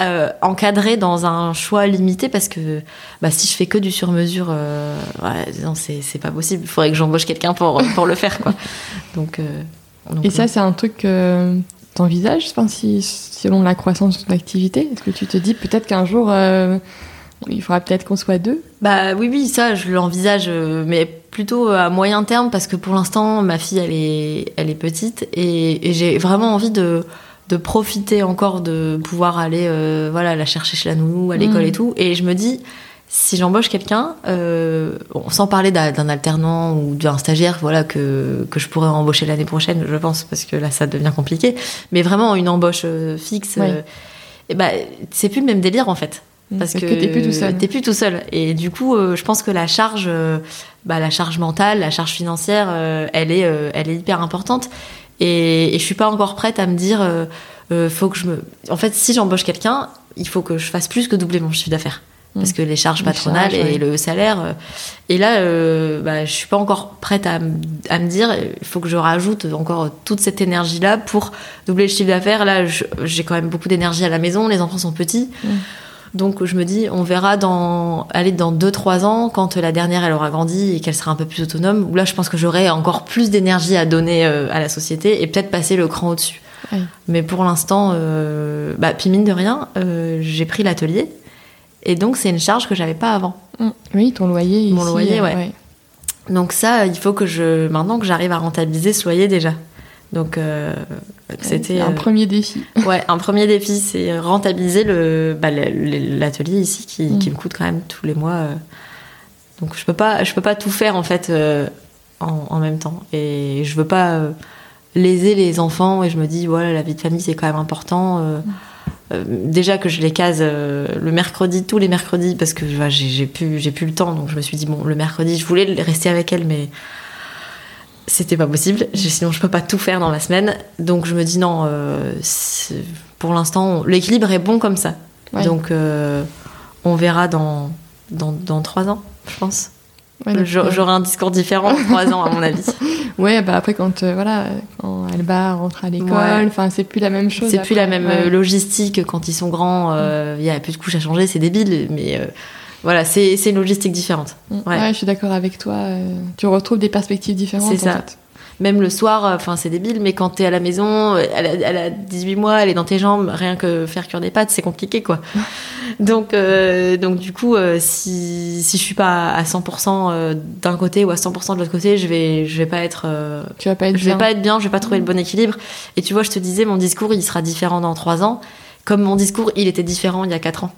euh, euh, encadré dans un choix limité parce que bah, si je fais que du sur-mesure, euh, ouais, non, c'est pas possible. Il faudrait que j'embauche quelqu'un pour, pour le faire, quoi. Donc, euh, donc, Et ça, c'est un truc que t'envisages, enfin, si, selon la croissance de ton activité Est-ce que tu te dis peut-être qu'un jour, euh, il faudra peut-être qu'on soit deux? Bah oui, oui, ça, je l'envisage, euh, mais plutôt à moyen terme, parce que pour l'instant, ma fille, elle est, elle est petite, et, et j'ai vraiment envie de, de profiter encore de pouvoir aller, euh, voilà, la chercher chez la nounou, à l'école Mhm. et tout. Et je me dis, si j'embauche quelqu'un, euh, bon, sans parler d'un alternant ou d'un stagiaire, voilà, que, que je pourrais embaucher l'année prochaine, je pense, parce que là, ça devient compliqué, mais vraiment une embauche euh, fixe, euh, et bah, c'est plus le même délire, en fait parce que, t'es plus tout seul. T'es plus tout seul. Et du coup, euh, je pense que la charge, euh, bah, la charge mentale, la charge financière, euh, elle est, elle est hyper importante. Et, et je suis pas encore prête à me dire, euh, euh, faut que je me. En fait, si j'embauche quelqu'un, il faut que je fasse plus que doubler mon chiffre d'affaires. Parce Mm. que les charges Les patronales charges, et ouais. le salaire. euh, et là, euh, bah, je suis pas encore prête à, me- à me dire, il faut que je rajoute encore toute cette énergie-là pour doubler le chiffre d'affaires. Là, j'ai quand même beaucoup d'énergie à la maison, les enfants sont petits. Mm. Donc je me dis, on verra dans, aller dans 2-3 ans, quand la dernière elle aura grandi et qu'elle sera un peu plus autonome, où là je pense que j'aurai encore plus d'énergie à donner euh, à la société et peut-être passer le cran au-dessus. Mais pour l'instant, euh, bah, puis mine de rien, euh, j'ai pris l'atelier et donc c'est une charge que j'avais pas avant. Mm. Oui, ton loyer. Mon ici, loyer, euh, ouais. Donc ça, il faut que je maintenant que j'arrive à rentabiliser ce loyer déjà. Donc euh, c'était un euh, premier défi. ouais un premier défi, c'est rentabiliser le bah, l'atelier ici qui, Mm. qui me coûte quand même tous les mois. euh. Donc je peux pas je peux pas tout faire en fait en, en même temps et je veux pas léser les enfants et je me dis voilà la vie de famille c'est quand même important. euh, déjà que je les case euh, le mercredi, tous les mercredis, parce que voilà, j'ai j'ai plus, j'ai plus le temps, donc je me suis dit bon, le mercredi, je voulais rester avec elle, mais c'était pas possible. Sinon, je peux pas tout faire dans la semaine, donc je me dis non. euh, pour l'instant, l'équilibre est bon comme ça. Ouais. Donc, euh, on verra dans dans dans trois ans, je pense. Ouais, J'aurai un discours différent dans trois ans, à mon avis. ouais, bah après quand euh, voilà, quand Alba rentre à l'école, enfin c'est plus la même chose. C'est plus la même logistique quand ils sont grands. Il y a plus de couches à changer, c'est débile, mais voilà, c'est une logistique différente. Mm. ouais. Ouais. je suis d'accord avec toi. euh, tu retrouves des perspectives différentes. C'est en ça. fait. Même le soir, euh, enfin c'est débile, mais quand t'es à la maison, elle a, elle a 18 mois, elle est dans tes jambes, rien que faire cuire des pâtes, c'est compliqué quoi. donc, euh, donc du coup, si, si je suis pas à 100% euh, d'un côté ou à 100% de l'autre côté, je vais, je vais pas être, euh, Tu vas pas être je vais bien. pas être bien, je vais pas trouver le bon équilibre. Et tu vois, je te disais, mon discours, il sera différent dans 3 ans, comme mon discours, il était différent il y a 4 ans.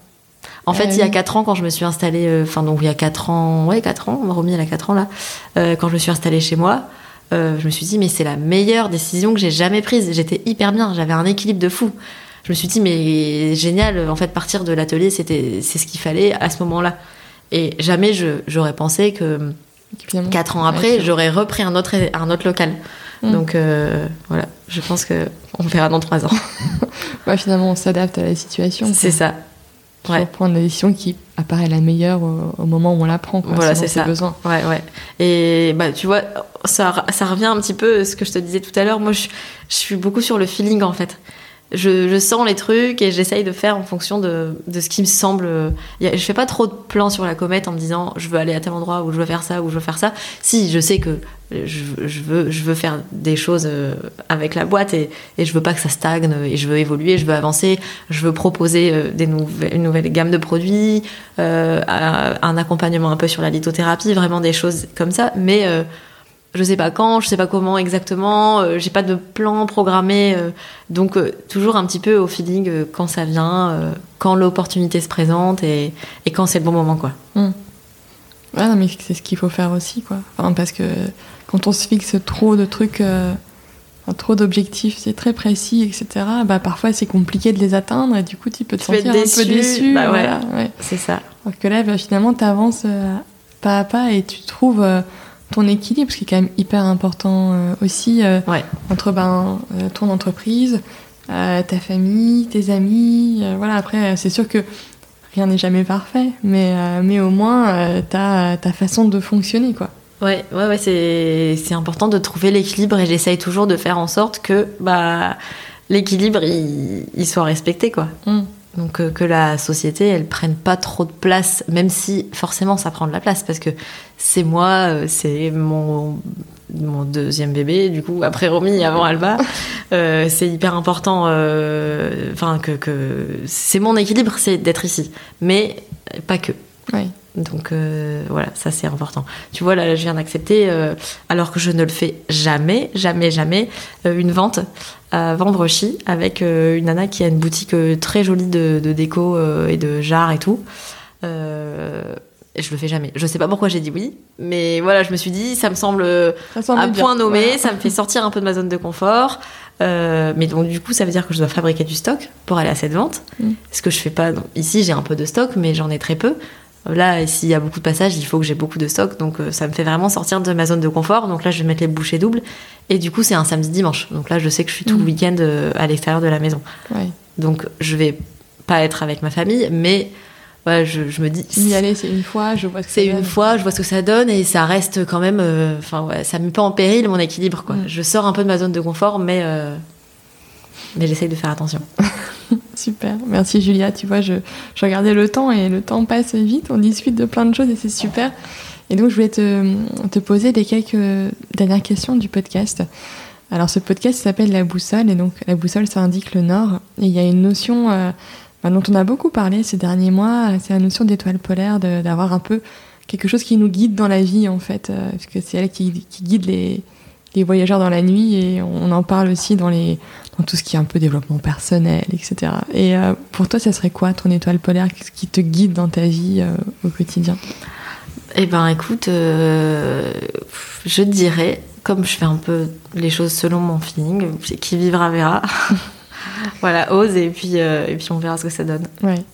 En fait, Ah il y a oui. 4 ans, quand je me suis installée, euh, enfin, donc il y a 4 ans, ouais, 4 ans, Romy, elle a 4 ans là, euh, quand je me suis installée chez moi, euh, je me suis dit, mais c'est la meilleure décision que j'ai jamais prise. J'étais hyper bien, j'avais un équilibre de fou. Je me suis dit, mais génial, en fait, partir de l'atelier, c'était, c'est ce qu'il fallait à ce moment-là. Et jamais je, j'aurais pensé que Finalement. quatre ans Ouais, après, j'aurais repris un autre, un autre local. Mm. Donc euh, voilà, je pense que on verra dans trois ans. Ouais, finalement, on s'adapte à la situation. c'est ça. Pour Ouais. prendre la décision qui apparaît la meilleure au, au moment où on la prend. Quoi, Voilà, c'est ça. besoins. Ouais, ouais. Et bah, tu vois, ça, ça revient un petit peu à ce que je te disais tout à l'heure. Moi, je, je suis beaucoup sur le feeling, en fait. Je, sens les trucs et j'essaye de faire en fonction de, de ce qui me semble. Je fais pas trop de plans sur la comète en me disant je veux aller à tel endroit ou je veux faire ça ou je veux faire ça. Si, je sais que je, veux, je veux faire des choses euh, avec la boîte et, et je veux pas que ça stagne et je veux évoluer, je veux avancer, je veux proposer euh, des nouvelles, une nouvelle gamme de produits, euh, un accompagnement un peu sur la lithothérapie, vraiment des choses comme ça. Mais je sais pas quand, je sais pas comment exactement, euh, j'ai pas de plan programmé, euh, donc euh, toujours un petit peu au feeling euh, quand ça vient, quand l'opportunité se présente et, et quand c'est le bon moment quoi. Ouais, non, mais c'est ce qu'il faut faire aussi, quoi. Enfin, parce que quand on se fixe trop de trucs, enfin, trop d'objectifs, c'est très précis, etc. Bah parfois c'est compliqué de les atteindre et du coup tu peux te Tu sentir un peu déçu, bah voilà, ouais. C'est ça. Alors que là, bah, finalement, tu avances pas à pas et tu trouves ton équilibre, ce qui est quand même hyper important euh, aussi euh, Ouais. entre ben, euh, ton entreprise, ta famille, tes amis. voilà, après, c'est sûr que rien n'est jamais parfait, mais, mais au moins, t'as ta façon de fonctionner, quoi. Ouais, ouais, ouais, c'est c'est important de trouver l'équilibre et j'essaye toujours de faire en sorte que bah l'équilibre il, il soit respecté quoi. Mm. Donc euh, que la société elle prenne pas trop de place, même si forcément ça prend de la place parce que c'est moi, euh, c'est mon mon deuxième bébé du coup après Romy avant Alba, euh, c'est hyper important. euh, Enfin que que c'est mon équilibre, c'est d'être ici, mais pas que. Ouais. Donc euh, voilà, ça c'est important. Tu vois, là, je viens d'accepter, euh, alors que je ne le fais jamais, jamais, jamais, euh, une vente à Vendrechy avec une nana qui a une boutique très jolie de, de déco et de jarres et tout. Et je le fais jamais. Je sais pas pourquoi j'ai dit oui, mais voilà, je me suis dit, ça me semble Ça bien. point nommé, Voilà. ça me fait sortir un peu de ma zone de confort. Euh, mais donc du coup, ça veut dire que je dois fabriquer du stock pour aller à cette vente. Mm. Ce que je fais pas. donc, ici, j'ai un peu de stock, mais j'en ai très peu. Là, s'il y a beaucoup de passages, il faut que j'ai beaucoup de stock. Donc euh, ça me fait vraiment sortir de ma zone de confort. Donc là, je vais mettre les bouchées doubles. Et du coup, c'est un samedi-dimanche. Donc là, je sais que je suis tout Mm. le week-end euh, à l'extérieur de la maison. Donc je vais pas être avec ma famille, mais ouais, je, je me dis. Y aller, c'est une fois, je vois ce que C'est une donne. fois, je vois ce que ça donne et ça reste quand même. euh, Enfin, ouais, ça met pas en péril mon équilibre, quoi. Mm. Je sors un peu de ma zone de confort, mais euh, mais j'essaye de faire attention. Super, merci Julia. Tu vois, je, je regardais le temps et le temps passe vite. On discute de plein de choses et c'est super. Et donc, je voulais te, te poser les quelques dernières questions du podcast. Alors, ce podcast s'appelle La Boussole et donc la boussole, ça indique le nord. Et il y a une notion euh, bah, dont on a beaucoup parlé ces derniers mois, c'est la notion d'étoile polaire, d'avoir un peu quelque chose qui nous guide dans la vie en fait, euh, parce que c'est elle qui, qui guide les, les, voyageurs dans la nuit et on en parle aussi dans, les, dans tout ce qui est un peu développement personnel, etc. Et euh, pour toi, ça serait quoi ton étoile polaire Qu'est-ce qui te guide dans ta vie euh, au quotidien? Eh ben écoute, je dirais, comme je fais un peu les choses selon mon feeling, qui vivra verra. voilà, ose et puis, et puis on verra ce que ça donne. Ouais.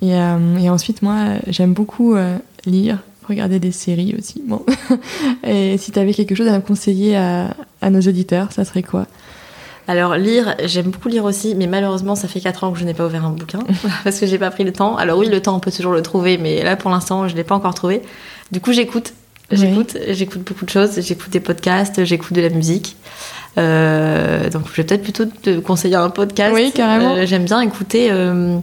Et, et ensuite, moi, j'aime beaucoup lire, regarder des séries aussi. Bon. Et si tu avais quelque chose à conseiller à, à, nos auditeurs, ça serait quoi? Alors lire, j'aime beaucoup lire aussi, mais malheureusement ça fait 4 ans que je n'ai pas ouvert un bouquin parce que j'ai pas pris le temps. Alors oui, le temps on peut toujours le trouver, mais là pour l'instant je l'ai pas encore trouvé. Du coup j'écoute, j'écoute, j'écoute beaucoup de choses. J'écoute des podcasts, j'écoute de la musique. Euh, donc je vais peut-être plutôt te conseiller un podcast. Oui, carrément. Euh, j'aime bien écouter euh,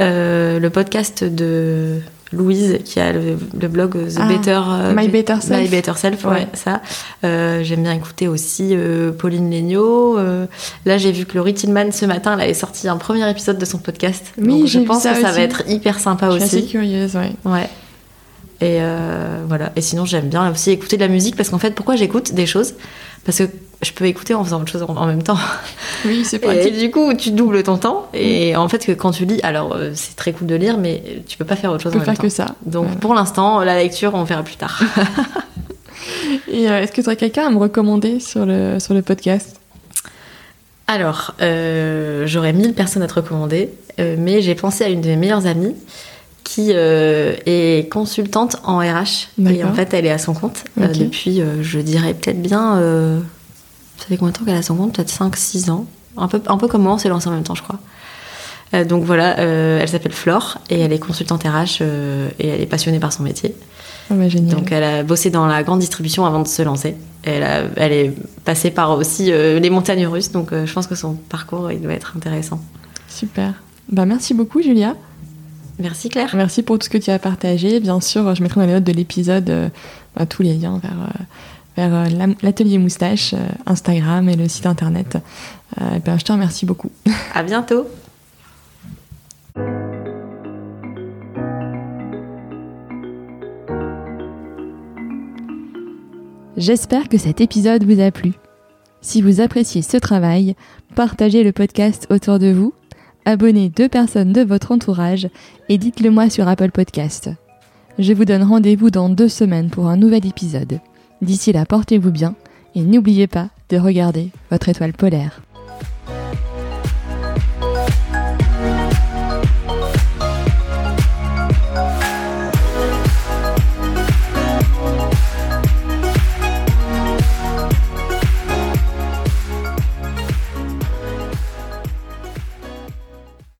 euh le podcast de Louise qui a le, blog The ah, Better euh, My Better Self. My Better Self, ouais, ça. Euh, J'aime bien écouter aussi euh, Pauline Legnaud. Euh, là, j'ai vu que Laurie Tillman ce matin, elle avait sorti un premier épisode de son podcast. Oui, Donc, je pense ça que ça va être hyper sympa je aussi. Suis assez curieuse, ouais. Ouais. Et voilà. Et sinon, j'aime bien aussi écouter de la musique parce qu'en fait, pourquoi j'écoute des choses? Parce que je peux écouter en faisant autre chose en, même temps. Oui, c'est pratique. Et du coup, tu doubles ton temps. Et en fait, que quand tu lis, alors euh, c'est très cool de lire, mais tu peux pas faire autre chose tu en peux même faire temps. que ça. Donc Voilà. pour l'instant, la lecture, on verra plus tard. Et euh, est-ce que tu aurais quelqu'un à me recommander sur le, sur le podcast? Alors, euh, j'aurais mille personnes à te recommander, euh, mais j'ai pensé à une de mes meilleures amies qui euh, est consultante en RH. Et en fait, elle est à son compte euh, depuis, euh, je dirais peut-être bien. ça fait combien de temps qu'elle est à son compte? Peut-être 5-6 ans. Un peu, un peu comme moi, on s'est lancé en même temps, je crois. Donc voilà, elle s'appelle Flore et elle est consultante RH et elle est passionnée par son métier. Ah bah, génial. Donc elle a bossé dans la grande distribution avant de se lancer. Elle, a- elle est passée par aussi les montagnes russes, donc je pense que son parcours il doit être intéressant. Super. Bah, merci beaucoup, Julia. Merci Claire. Merci pour tout ce que tu as partagé. Bien sûr, je mettrai dans les notes de l'épisode euh, bah, tous les liens vers, euh, vers euh, l'atelier moustache, euh, Instagram et le site internet. Euh, et ben, je te remercie beaucoup. À bientôt. J'espère que cet épisode vous a plu. Si vous appréciez ce travail, partagez le podcast autour de vous, abonnez deux personnes de votre entourage et dites-le moi sur Apple Podcast. Je vous donne rendez-vous dans deux semaines pour un nouvel épisode. D'ici là, portez-vous bien et n'oubliez pas de regarder votre étoile polaire.